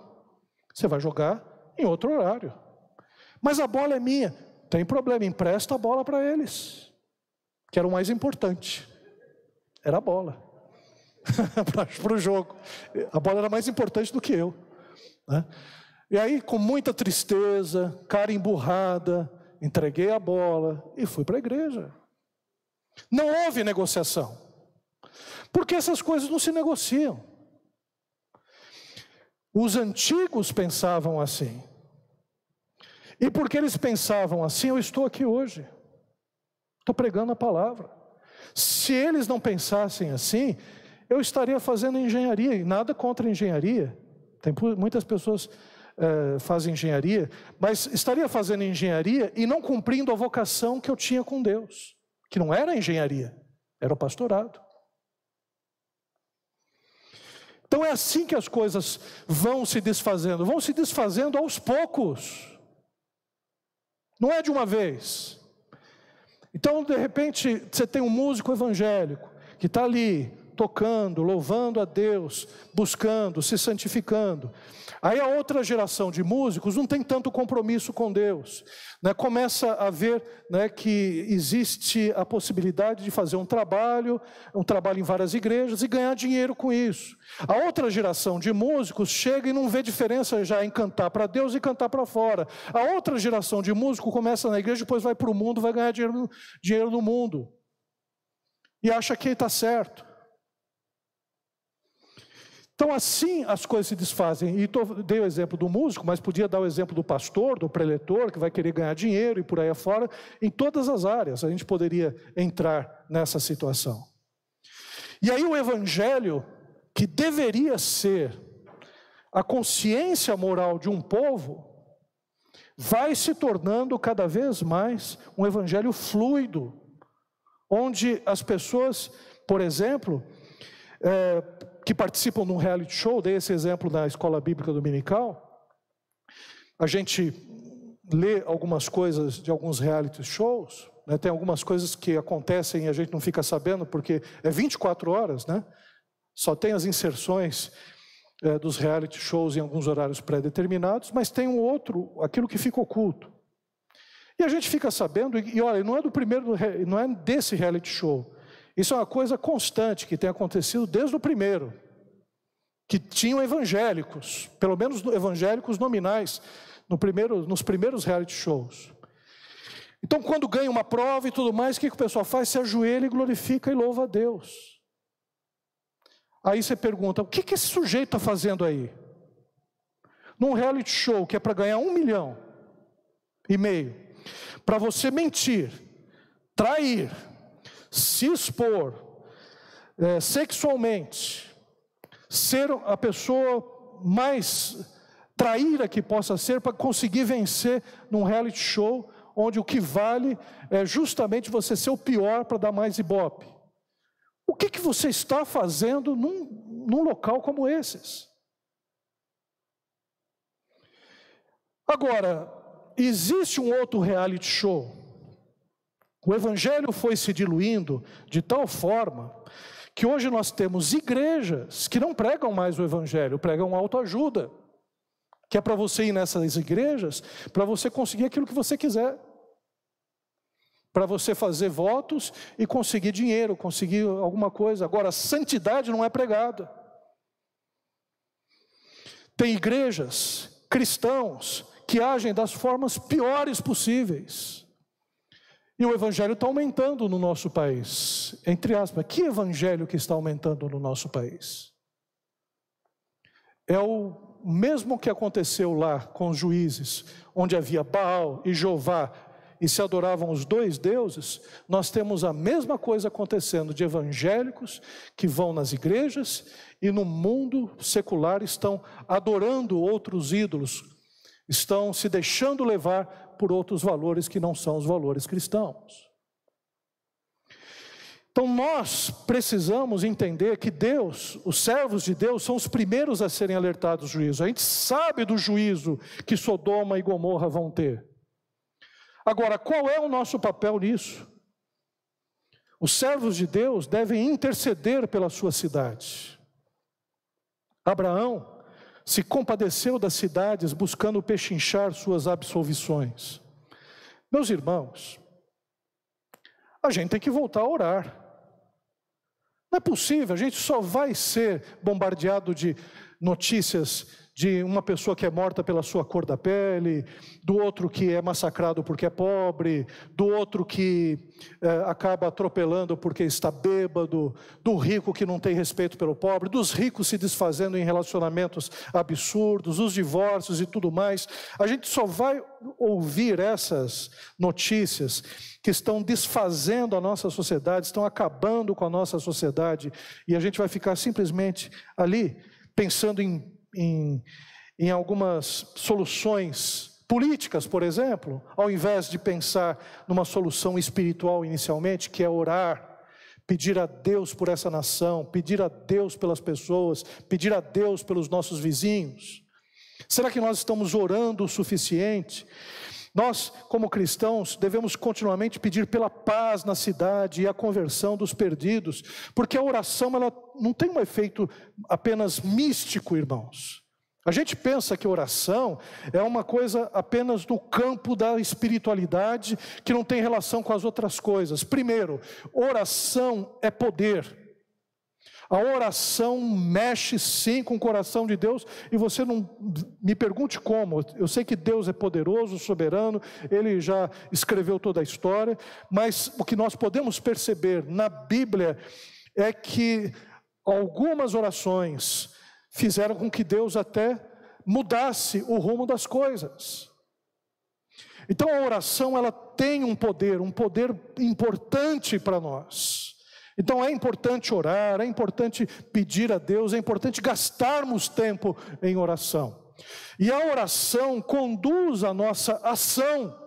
Você vai jogar em outro horário. Mas a bola é minha. Tem problema, empresta a bola para eles. Que era o mais importante. Era a bola. para o jogo. A bola era mais importante do que eu. Né? E aí, com muita tristeza, cara emburrada, entreguei a bola e fui para a igreja. Não houve negociação. Porque essas coisas não se negociam. Os antigos pensavam assim. E porque eles pensavam assim, eu estou aqui hoje. Estou pregando a palavra. Se eles não pensassem assim, eu estaria fazendo engenharia, e nada contra engenharia. Tem muitas pessoas é, fazem engenharia, mas estaria fazendo engenharia e não cumprindo a vocação que eu tinha com Deus, que não era engenharia, era o pastorado. Então é assim que as coisas vão se desfazendo, vão se desfazendo aos poucos, não é de uma vez. Então, de repente, você tem um músico evangélico que está ali tocando, louvando a Deus, buscando, se santificando. Aí a outra geração de músicos não tem tanto compromisso com Deus. Né? Começa a ver né, que existe a possibilidade de fazer um trabalho, um trabalho em várias igrejas e ganhar dinheiro com isso. A outra geração de músicos chega e não vê diferença já em cantar para Deus e cantar para fora. A outra geração de músicos começa na igreja, depois vai para o mundo, vai ganhar dinheiro, dinheiro no mundo. E acha que está certo. Então, assim as coisas se desfazem. E tô, dei o exemplo do músico, mas podia dar o exemplo do pastor, do preletor, que vai querer ganhar dinheiro e por aí afora. Em todas as áreas a gente poderia entrar nessa situação. E aí o evangelho, que deveria ser a consciência moral de um povo, vai se tornando cada vez mais um evangelho fluido, onde as pessoas, por exemplo, é, que participam de um reality show, dei esse exemplo na escola bíblica dominical, a gente lê algumas coisas de alguns reality shows, né, tem algumas coisas que acontecem e a gente não fica sabendo, porque é 24 horas, né? Só tem as inserções é, dos reality shows em alguns horários pré-determinados, mas tem um outro, aquilo que fica oculto. E a gente fica sabendo, e, olha, não é do primeiro, não é desse reality show, isso é uma coisa constante que tem acontecido desde o primeiro, que tinham evangélicos, pelo menos evangélicos nominais, no primeiro, nos primeiros reality shows. Então, quando ganha uma prova e tudo mais, o que, que o pessoal faz? Se ajoelha e glorifica e louva a Deus. Aí você pergunta: o que, que esse sujeito está fazendo aí? Num reality show que é para ganhar um milhão e meio, para você mentir, trair, se expor é, sexualmente, ser a pessoa mais traíra que possa ser para conseguir vencer num reality show onde o que vale é justamente você ser o pior para dar mais ibope. O que, que você está fazendo num, num local como esses? Agora, existe um outro reality show o evangelho foi se diluindo de tal forma que hoje nós temos igrejas que não pregam mais o evangelho, pregam autoajuda. Que é para você ir nessas igrejas, para você conseguir aquilo que você quiser. Para você fazer votos e conseguir dinheiro, conseguir alguma coisa. Agora, santidade não é pregada. Tem igrejas, cristãos, que agem das formas piores possíveis. E o evangelho está aumentando no nosso país. Entre aspas, que evangelho que está aumentando no nosso país? É o mesmo que aconteceu lá com os juízes, onde havia Baal e Jeová, e se adoravam os dois deuses, nós temos a mesma coisa acontecendo de evangélicos que vão nas igrejas e no mundo secular estão adorando outros ídolos, estão se deixando levar por outros valores que não são os valores cristãos. Então nós precisamos entender que Deus, os servos de Deus, são os primeiros a serem alertados do juízo. A gente sabe do juízo que Sodoma e Gomorra vão ter. Agora, qual é o nosso papel nisso? Os servos de Deus devem interceder pela sua cidade. Abraão se compadeceu das cidades buscando pechinchar suas absolvições. Meus irmãos, a gente tem que voltar a orar. Não é possível, a gente só vai ser bombardeado de notícias de uma pessoa que é morta pela sua cor da pele, do outro que é massacrado porque é pobre, do outro que é, acaba atropelando porque está bêbado, do rico que não tem respeito pelo pobre, dos ricos se desfazendo em relacionamentos absurdos, os divórcios e tudo mais. A gente só vai ouvir essas notícias que estão desfazendo a nossa sociedade, estão acabando com a nossa sociedade, e a gente vai ficar simplesmente ali, pensando em, em, em algumas soluções políticas, por exemplo, ao invés de pensar numa solução espiritual inicialmente, que é orar, pedir a Deus por essa nação, pedir a Deus pelas pessoas, pedir a Deus pelos nossos vizinhos. Será que nós estamos orando o suficiente? Nós, como cristãos, devemos continuamente pedir pela paz na cidade e a conversão dos perdidos, porque a oração ela não tem um efeito apenas místico, irmãos. A gente pensa que oração é uma coisa apenas no campo da espiritualidade, que não tem relação com as outras coisas. Primeiro, oração é poder. A oração mexe sim com o coração de Deus, e você não me pergunte como. Eu sei que Deus é poderoso, soberano, ele já escreveu toda a história, mas o que nós podemos perceber na Bíblia é que algumas orações fizeram com que Deus até mudasse o rumo das coisas. Então a oração ela tem um poder, um poder importante para nós. Então é importante orar, é importante pedir a Deus, é importante gastarmos tempo em oração. E a oração conduz a nossa ação.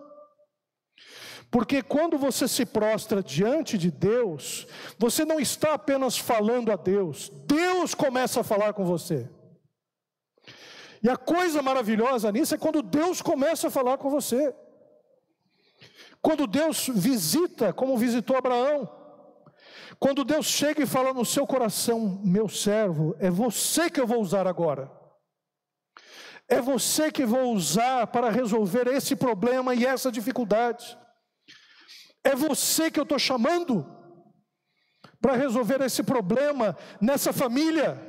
Porque quando você se prostra diante de Deus, você não está apenas falando a Deus, Deus começa a falar com você. E a coisa maravilhosa nisso é quando Deus começa a falar com você. Quando Deus visita, como visitou Abraão, quando Deus chega e fala no seu coração, meu servo, é você que eu vou usar agora. É você que vou usar para resolver esse problema e essa dificuldade. É você que eu estou chamando para resolver esse problema nessa família.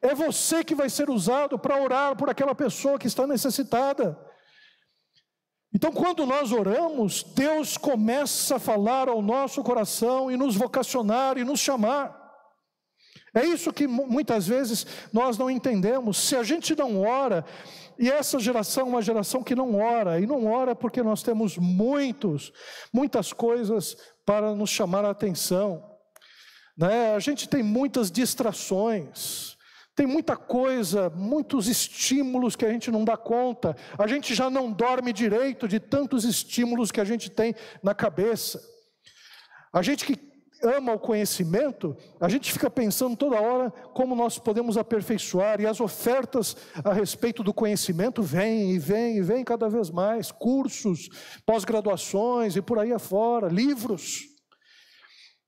É você que vai ser usado para orar por aquela pessoa que está necessitada. Então, quando nós oramos, Deus começa a falar ao nosso coração e nos vocacionar e nos chamar. É isso que muitas vezes nós não entendemos. Se a gente não ora, e essa geração é uma geração que não ora, e não ora porque nós temos muitos, muitas coisas para nos chamar a atenção. Né? A gente tem muitas distrações. Tem muita coisa, muitos estímulos que a gente não dá conta. A gente já não dorme direito de tantos estímulos que a gente tem na cabeça. A gente que ama o conhecimento, a gente fica pensando toda hora como nós podemos aperfeiçoar, e as ofertas a respeito do conhecimento vêm e vêm e vêm cada vez mais cursos, pós-graduações e por aí afora, livros.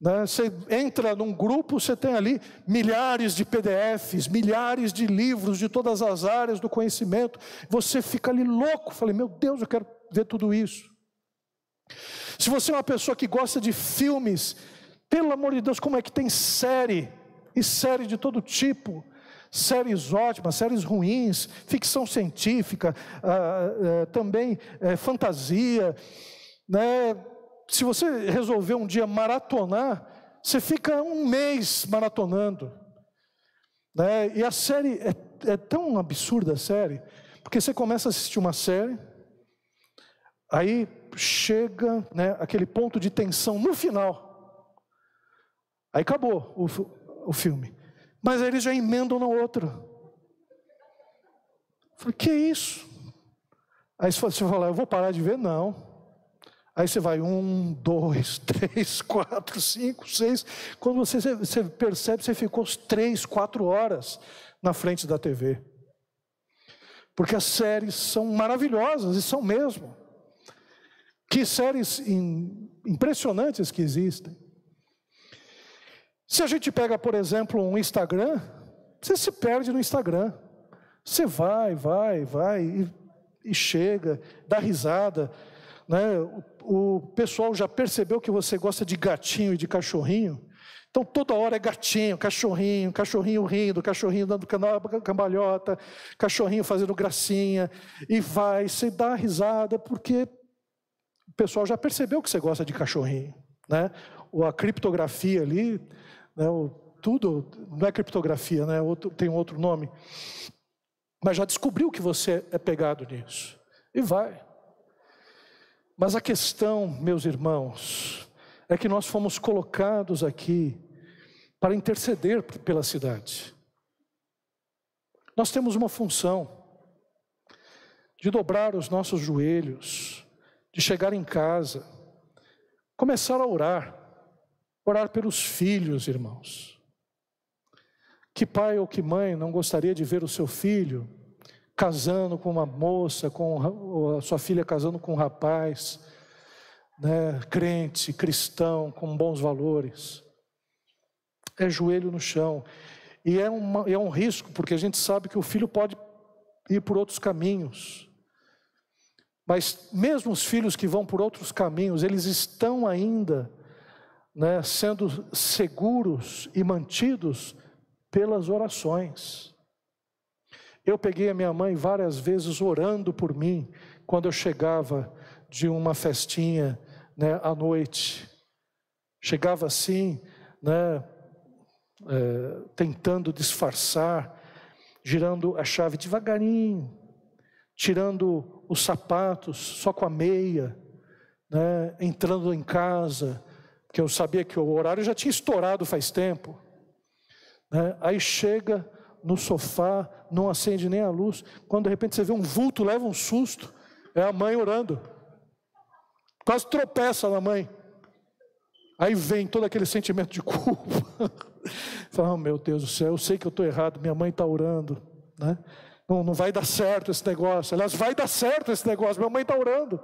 Né? Você entra num grupo, você tem ali milhares de PDFs, milhares de livros de todas as áreas do conhecimento. Você fica ali louco. Falei, meu Deus, eu quero ver tudo isso. Se você é uma pessoa que gosta de filmes, pelo amor de Deus, como é que tem série? E série de todo tipo. Séries ótimas, séries ruins, ficção científica, ah, ah, também eh, fantasia, né? Se você resolver um dia maratonar, você fica um mês maratonando. Né? E a série é, é tão absurda a série, porque você começa a assistir uma série, aí chega né, aquele ponto de tensão no final. Aí acabou o, o filme. Mas aí eles já emendam na outra. Eu falei, que isso? Aí você fala, eu vou parar de ver? Não. Aí você vai um, dois, três, quatro, cinco, seis. Quando você, você percebe, você ficou três, quatro horas na frente da TV. Porque as séries são maravilhosas, e são mesmo. Que séries impressionantes que existem. Se a gente pega, por exemplo, um Instagram, você se perde no Instagram. Você vai, vai, vai e, e chega, dá risada. Né? O pessoal já percebeu que você gosta de gatinho e de cachorrinho. Então toda hora é gatinho, cachorrinho, cachorrinho rindo, cachorrinho dando cambalhota, cachorrinho fazendo gracinha, e vai, você dá risada, porque o pessoal já percebeu que você gosta de cachorrinho, né? Ou a criptografia ali, né? Tudo, não é criptografia, né? Outro, tem um outro nome. Mas já descobriu que você é pegado nisso. E vai. Mas a questão, meus irmãos, é que nós fomos colocados aqui para interceder pela cidade. Nós temos uma função de dobrar os nossos joelhos, de chegar em casa, começar a orar, orar pelos filhos, irmãos. Que pai ou que mãe não gostaria de ver o seu filho casando com uma moça, com a sua filha casando com um rapaz, né, crente, cristão, com bons valores? É joelho no chão. E é, uma, é um risco, porque a gente sabe que o filho pode ir por outros caminhos. Mas mesmo os filhos que vão por outros caminhos, eles estão ainda né, sendo seguros e mantidos pelas orações. Eu peguei a minha mãe várias vezes orando por mim quando eu chegava de uma festinha né, à noite. Chegava assim, né, é, tentando disfarçar, girando a chave devagarinho, tirando os sapatos só com a meia, né, entrando em casa, que eu sabia que o horário já tinha estourado faz tempo. Né, aí chega no sofá, não acende nem a luz, quando de repente você vê um vulto, leva um susto, é a mãe orando. Quase tropeça na mãe. Aí vem todo aquele sentimento de culpa. Fala, oh, meu Deus do céu, eu sei que eu estou errado, minha mãe está orando. Né? Não, não vai dar certo esse negócio. Aliás, vai dar certo esse negócio. Minha mãe está orando.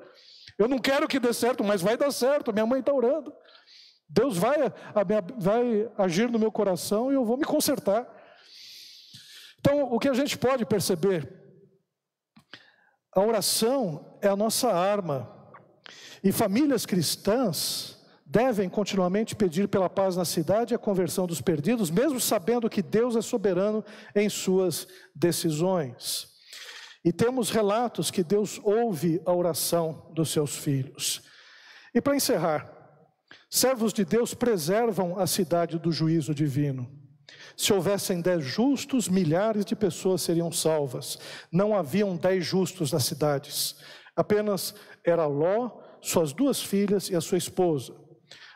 Eu não quero que dê certo, mas vai dar certo. Minha mãe está orando. Deus vai, vai agir no meu coração e eu vou me consertar. Então, o que a gente pode perceber, a oração é a nossa arma. E famílias cristãs devem continuamente pedir pela paz na cidade e a conversão dos perdidos, mesmo sabendo que Deus é soberano em suas decisões. E temos relatos que Deus ouve a oração dos seus filhos. E para encerrar, servos de Deus preservam a cidade do juízo divino. Se houvessem dez justos, milhares de pessoas seriam salvas. Não haviam dez justos nas cidades. Apenas era Ló, suas duas filhas e a sua esposa.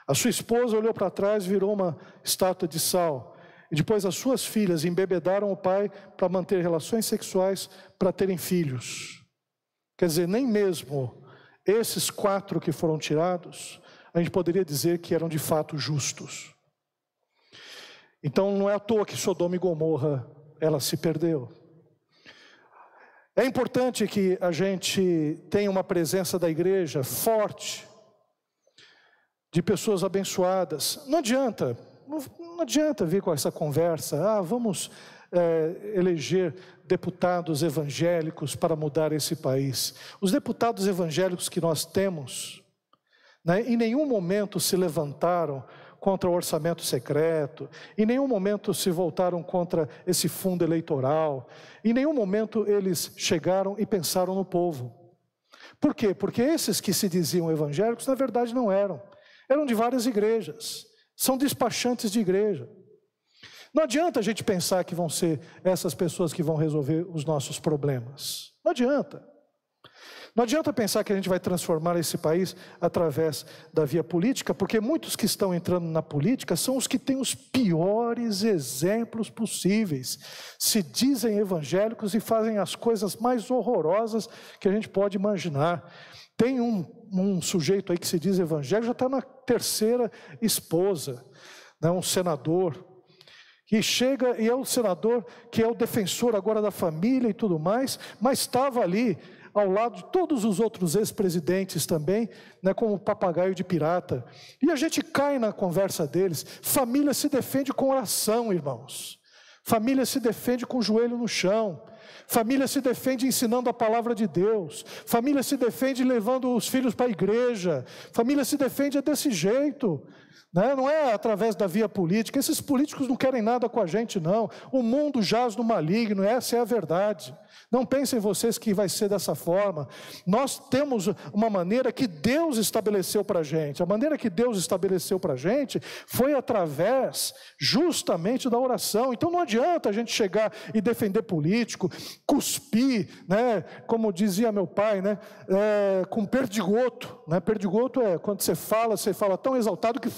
A sua esposa olhou para trás e virou uma estátua de sal. E depois as suas filhas embebedaram o pai para manter relações sexuais para terem filhos. Quer dizer, nem mesmo esses quatro que foram tirados, a gente poderia dizer que eram de fato justos. Então não é à toa que Sodoma e Gomorra ela se perdeu. É importante que a gente tenha uma presença da igreja forte, de pessoas abençoadas. Não adianta, não adianta vir com essa conversa, ah, vamos é, eleger deputados evangélicos para mudar esse país. Os deputados evangélicos que nós temos, né, em nenhum momento se levantaram contra o orçamento secreto, em nenhum momento se voltaram contra esse fundo eleitoral, em nenhum momento eles chegaram e pensaram no povo. Por quê? Porque esses que se diziam evangélicos, na verdade, não eram eram de várias igrejas, são despachantes de igreja. Não adianta a gente pensar que vão ser essas pessoas que vão resolver os nossos problemas. Não adianta. Não adianta pensar que a gente vai transformar esse país através da via política, porque muitos que estão entrando na política são os que têm os piores exemplos possíveis. Se dizem evangélicos e fazem as coisas mais horrorosas que a gente pode imaginar. Tem um, um sujeito aí que se diz evangélico, já está na terceira esposa, né, um senador, e chega e é o senador que é o defensor agora da família e tudo mais, mas estava ali ao lado de todos os outros ex-presidentes também, né, como papagaio de pirata. E a gente cai na conversa deles. Família se defende com oração, irmãos. Família se defende com o joelho no chão. Família se defende ensinando a palavra de Deus. Família se defende levando os filhos para a igreja. Família se defende desse jeito. Né? Não é através da via política. Esses políticos não querem nada com a gente, não. O mundo jaz no maligno, essa é a verdade. Não pensem vocês que vai ser dessa forma. Nós temos uma maneira que Deus estabeleceu para a gente. A maneira que Deus estabeleceu para a gente foi através justamente da oração. Então não adianta a gente chegar e defender político, cuspir, né? como dizia meu pai, né? É, com perdigoto. Né? Perdigoto é quando você fala, você fala tão exaltado que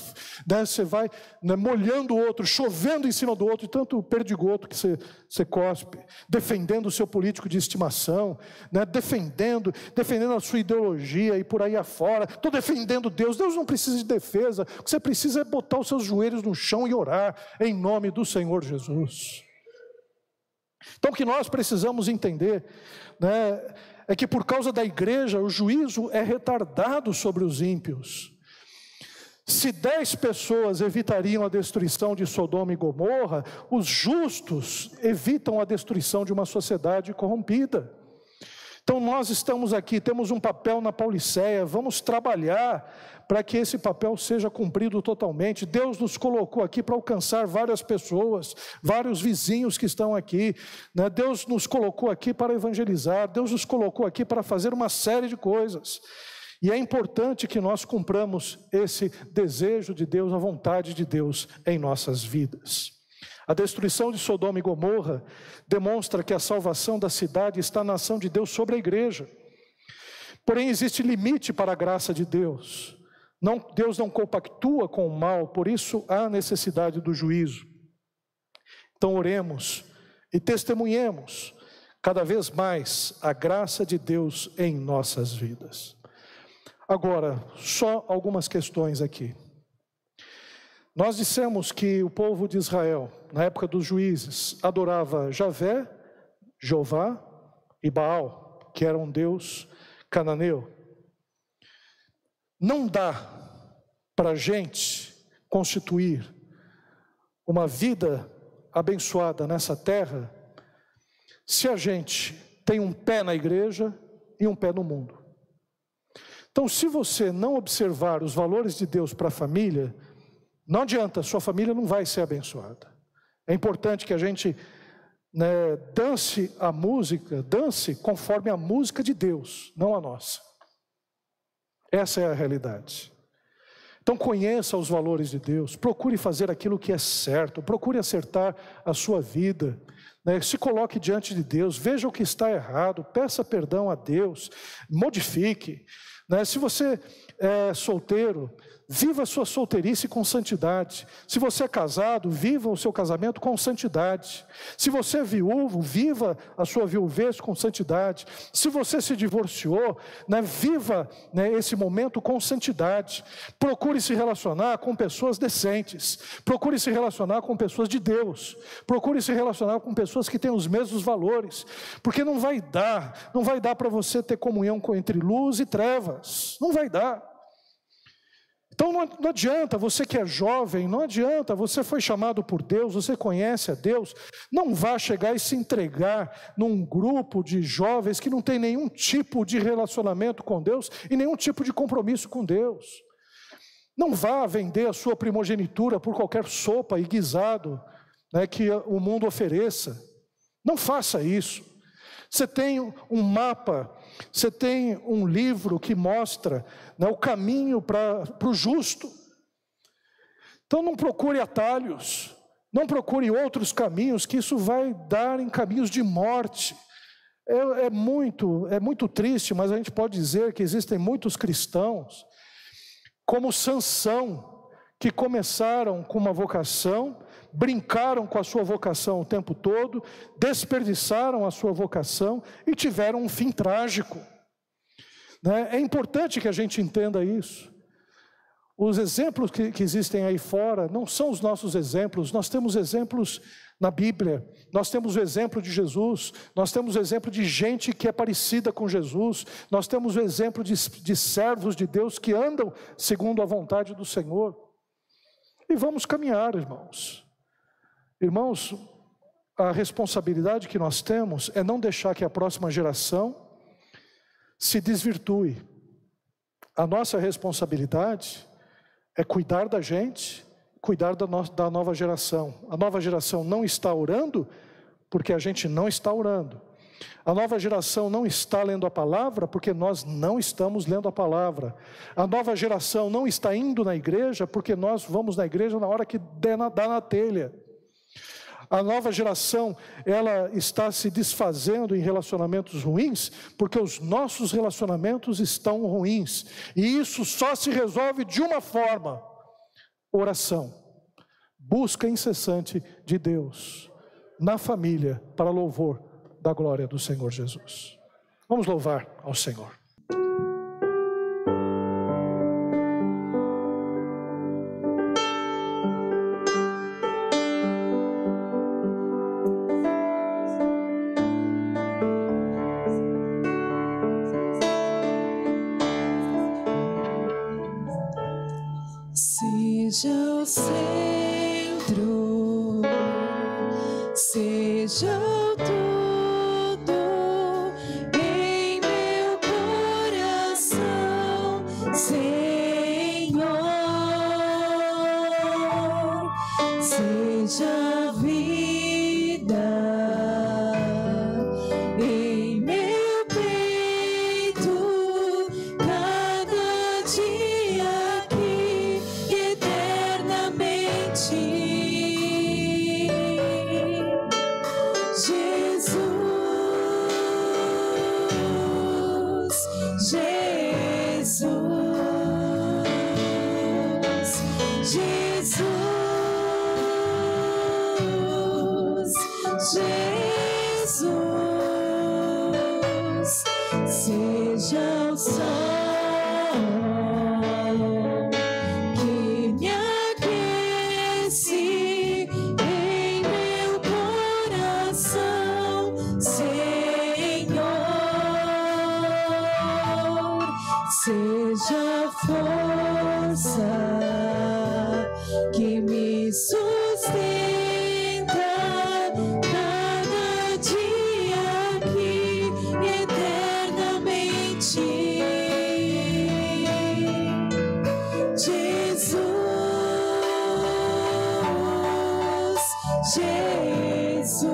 né, você vai né, molhando o outro, chovendo em cima do outro, e tanto perdigoto que você, você cospe, defendendo o seu político de estimação, né, defendendo, defendendo a sua ideologia e por aí afora. Estou defendendo Deus. Deus não precisa de defesa. O que você precisa é botar os seus joelhos no chão e orar em nome do Senhor Jesus. Então, o que nós precisamos entender né, é que por causa da igreja, o juízo é retardado sobre os ímpios. Se dez pessoas evitariam a destruição de Sodoma e Gomorra, os justos evitam a destruição de uma sociedade corrompida. Então nós estamos aqui, temos um papel na Pauliceia, vamos trabalhar para que esse papel seja cumprido totalmente. Deus nos colocou aqui para alcançar várias pessoas, vários vizinhos que estão aqui. Né? Deus nos colocou aqui para evangelizar, Deus nos colocou aqui para fazer uma série de coisas. E é importante que nós cumpramos esse desejo de Deus, a vontade de Deus em nossas vidas. A destruição de Sodoma e Gomorra demonstra que a salvação da cidade está na ação de Deus sobre a igreja. Porém, existe limite para a graça de Deus. Não, Deus não compactua com o mal, por isso há necessidade do juízo. Então, oremos e testemunhemos cada vez mais a graça de Deus em nossas vidas. Agora, só algumas questões aqui. Nós dissemos que o povo de Israel, na época dos juízes, adorava Javé, Jeová e Baal, que era um deus cananeu. Não dá para a gente constituir uma vida abençoada nessa terra se a gente tem um pé na igreja e um pé no mundo. Então, se você não observar os valores de Deus para a família, não adianta, sua família não vai ser abençoada. É importante que a gente né, dance a música, dance conforme a música de Deus, não a nossa. Essa é a realidade. Então conheça os valores de Deus, procure fazer aquilo que é certo, procure acertar a sua vida, né? se coloque diante de Deus, veja o que está errado, peça perdão a Deus, modifique. Né? Se você é solteiro, viva a sua solteirice com santidade. Se você é casado, viva o seu casamento com santidade. Se você é viúvo, viva a sua viuvez com santidade. Se você se divorciou, né, viva né, esse momento com santidade. Procure se relacionar com pessoas decentes. Procure se relacionar com pessoas de Deus. Procure se relacionar com pessoas que têm os mesmos valores. Porque não vai dar, não vai dar para você ter comunhão entre luz e trevas. Não vai dar. Então não, adianta, você que é jovem, não adianta, você foi chamado por Deus, você conhece a Deus, não vá chegar e se entregar num grupo de jovens que não tem nenhum tipo de relacionamento com Deus e nenhum tipo de compromisso com Deus. Não vá vender a sua primogenitura por qualquer sopa e guisado né, que o mundo ofereça. Não faça isso. Você tem um mapa, você tem um livro que mostra né, o caminho para o justo. Então não procure atalhos, Não procure outros caminhos, que isso vai dar em caminhos de morte. É, é, muito, é muito triste, mas a gente pode dizer que existem muitos cristãos, como Sansão, que começaram com uma vocação, brincaram com a sua vocação o tempo todo, desperdiçaram a sua vocação e tiveram um fim trágico. Né? É importante que a gente entenda isso. Os exemplos que, que, existem aí fora não são os nossos exemplos, nós temos exemplos na Bíblia, nós temos o exemplo de Jesus, nós temos o exemplo de gente que é parecida com Jesus, nós temos o exemplo de, de servos de Deus que andam segundo a vontade do Senhor. E vamos caminhar, irmãos. Irmãos, a responsabilidade que nós temos é não deixar que a próxima geração se desvirtue. A nossa responsabilidade é cuidar da gente, cuidar da, no, da nova geração. A nova geração não está orando porque a gente não está orando. A nova geração não está lendo a palavra porque nós não estamos lendo a palavra. A nova geração não está indo na igreja porque nós vamos na igreja na hora que der na, dá na telha. A nova geração, ela está se desfazendo em relacionamentos ruins, porque os nossos relacionamentos estão ruins. E isso só se resolve de uma forma: oração. Busca incessante de Deus na família para louvor da glória do Senhor Jesus. Vamos louvar ao Senhor. Jesus.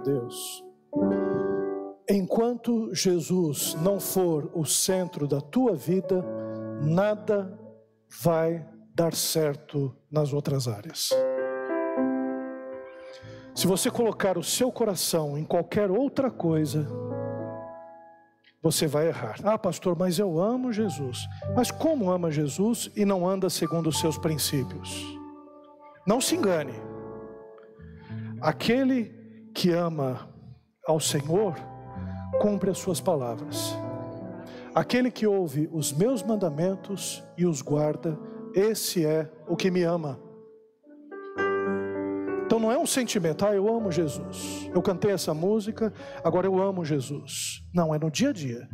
Deus. Enquanto Jesus não for o centro da tua vida, nada vai dar certo nas outras áreas. Se você colocar o seu coração em qualquer outra coisa, você vai errar. Ah, pastor, mas eu amo Jesus. Mas como ama Jesus e não anda segundo os seus princípios? Não se engane. Aquele que ama ao Senhor, cumpre as suas palavras. Aquele que ouve os meus mandamentos e os guarda, esse é o que me ama. Então não é um sentimento, ah, eu amo Jesus. Eu cantei essa música, agora eu amo Jesus. Não, é no dia a dia.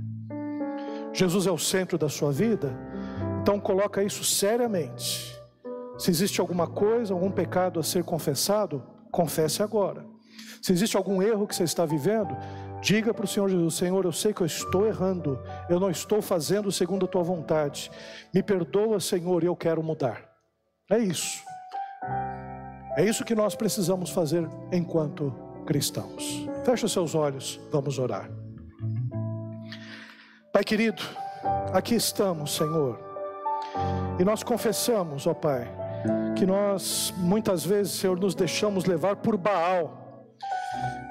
Jesus é o centro da sua vida, então coloca isso seriamente. Se existe alguma coisa, algum pecado a ser confessado, confesse agora. Se existe algum erro que você está vivendo, diga para o Senhor Jesus: Senhor, eu sei que eu estou errando, eu não estou fazendo segundo a tua vontade. Me perdoa, Senhor, e eu quero mudar. É isso. É isso que nós precisamos fazer enquanto cristãos. Feche os seus olhos, vamos orar. Pai querido, aqui estamos, Senhor, e nós confessamos, ó Pai, que nós muitas vezes, Senhor, nos deixamos levar por Baal,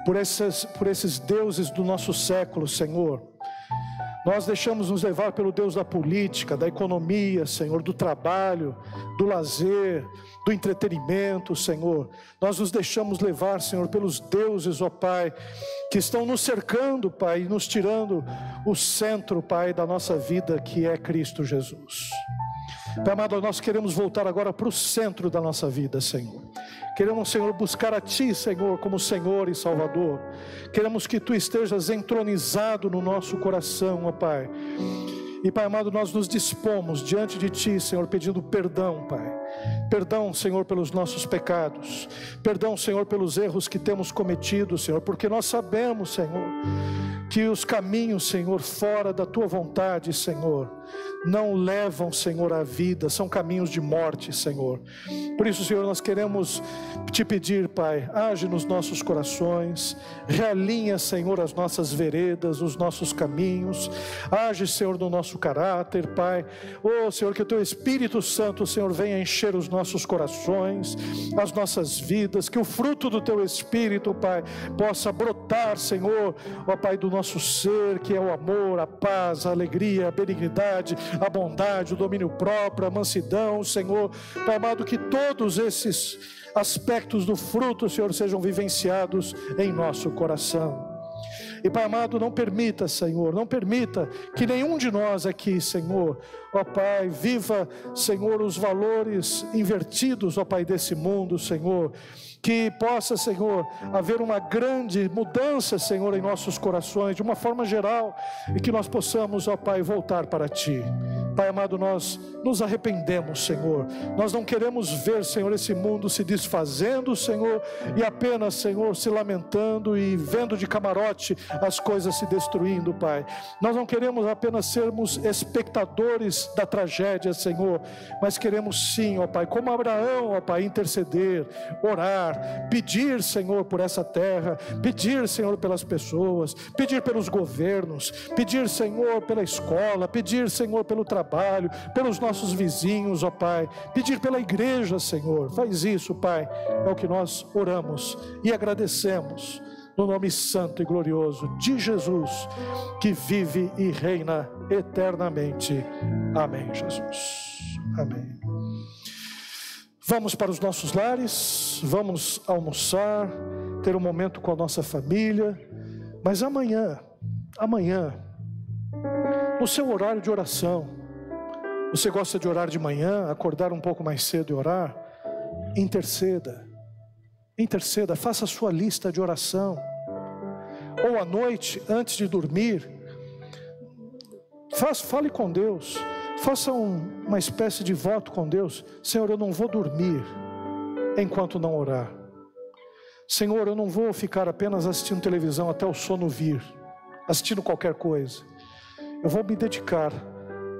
por esses, por esses deuses do nosso século, Senhor. Nós deixamos nos levar pelo Deus da política, da economia, Senhor, do trabalho, do lazer, do entretenimento, Senhor. Nós nos deixamos levar, Senhor, pelos deuses, ó Pai, que estão nos cercando, Pai, e nos tirando o centro, Pai, da nossa vida, que é Cristo Jesus. Pai amado, nós queremos voltar agora para o centro da nossa vida, Senhor. Queremos, Senhor, buscar a Ti, Senhor, como Senhor e Salvador. Queremos que Tu estejas entronizado no nosso coração, ó Pai. E, Pai amado, nós nos dispomos diante de Ti, Senhor, pedindo perdão, Pai. Perdão, Senhor, pelos nossos pecados. Perdão, Senhor, pelos erros que temos cometido, Senhor, porque nós sabemos, Senhor, que os caminhos, Senhor, fora da Tua vontade, Senhor, não levam, Senhor, à vida, são caminhos de morte, Senhor. Por isso, Senhor, nós queremos te pedir, Pai, age nos nossos corações, realinha, Senhor, as nossas veredas, os nossos caminhos, age, Senhor, no nosso caráter, Pai. Oh, Senhor, que o Teu Espírito Santo, Senhor, venha encher os nossos corações, as nossas vidas, que o fruto do Teu Espírito, Pai, possa brotar, Senhor, ó Pai, do nosso ser, que é o amor, a paz, a alegria, a benignidade, a bondade, o domínio próprio, a mansidão, Senhor. Pai amado, que todos esses aspectos do fruto, Senhor, sejam vivenciados em nosso coração. E Pai amado, não permita, Senhor, não permita que nenhum de nós aqui, Senhor, ó Pai, viva, Senhor, os valores invertidos, ó Pai, desse mundo, Senhor que possa, Senhor, haver uma grande mudança, Senhor, em nossos corações, de uma forma geral, e que nós possamos, ó Pai, voltar para Ti. Pai amado, nós nos arrependemos, Senhor. Nós não queremos ver, Senhor, esse mundo se desfazendo, Senhor, e apenas, Senhor, se lamentando e vendo de camarote as coisas se destruindo, Pai. Nós não queremos apenas sermos espectadores da tragédia, Senhor, mas queremos sim, ó Pai, como Abraão, ó Pai, interceder, orar, pedir, Senhor, por essa terra, pedir, Senhor, pelas pessoas, pedir pelos governos, pedir, Senhor, pela escola, pedir, Senhor, pelo trabalho pelos nossos vizinhos, ó Pai. Pedir pela igreja, Senhor. Faz isso, Pai. É o que nós oramos e agradecemos no nome santo e glorioso de Jesus, que vive e reina eternamente. Amém, Jesus. Amém. Vamos para os nossos lares, vamos almoçar, ter um momento com a nossa família, mas amanhã, amanhã, no seu horário de oração, você gosta de orar de manhã, acordar um pouco mais cedo e orar? Interceda. Interceda, faça a sua lista de oração. Ou à noite, antes de dormir, faça, fale com Deus. Faça um, uma espécie de voto com Deus. Senhor, eu não vou dormir enquanto não orar. Senhor, eu não vou ficar apenas assistindo televisão até o sono vir, assistindo qualquer coisa. Eu vou me dedicar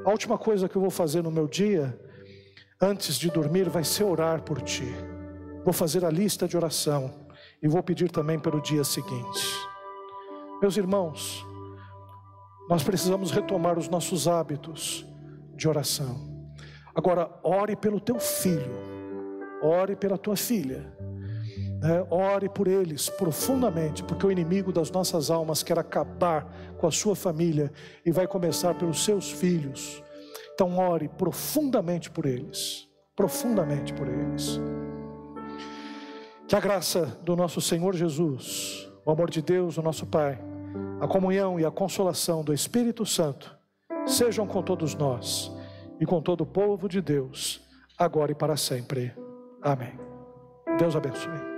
a última coisa que eu vou fazer no meu dia, antes de dormir, vai ser orar por ti. Vou fazer a lista de oração e vou pedir também pelo dia seguinte. Meus irmãos, nós precisamos retomar os nossos hábitos de oração. Agora, ore pelo teu filho, ore pela tua filha, né? ore por eles profundamente, porque o inimigo das nossas almas quer acabar com a sua família e vai começar pelos seus filhos. Então, ore profundamente por eles, profundamente por eles. Que a graça do nosso Senhor Jesus, o amor de Deus, o nosso Pai, a comunhão e a consolação do Espírito Santo sejam com todos nós e com todo o povo de Deus, agora e para sempre. Amém. Deus abençoe.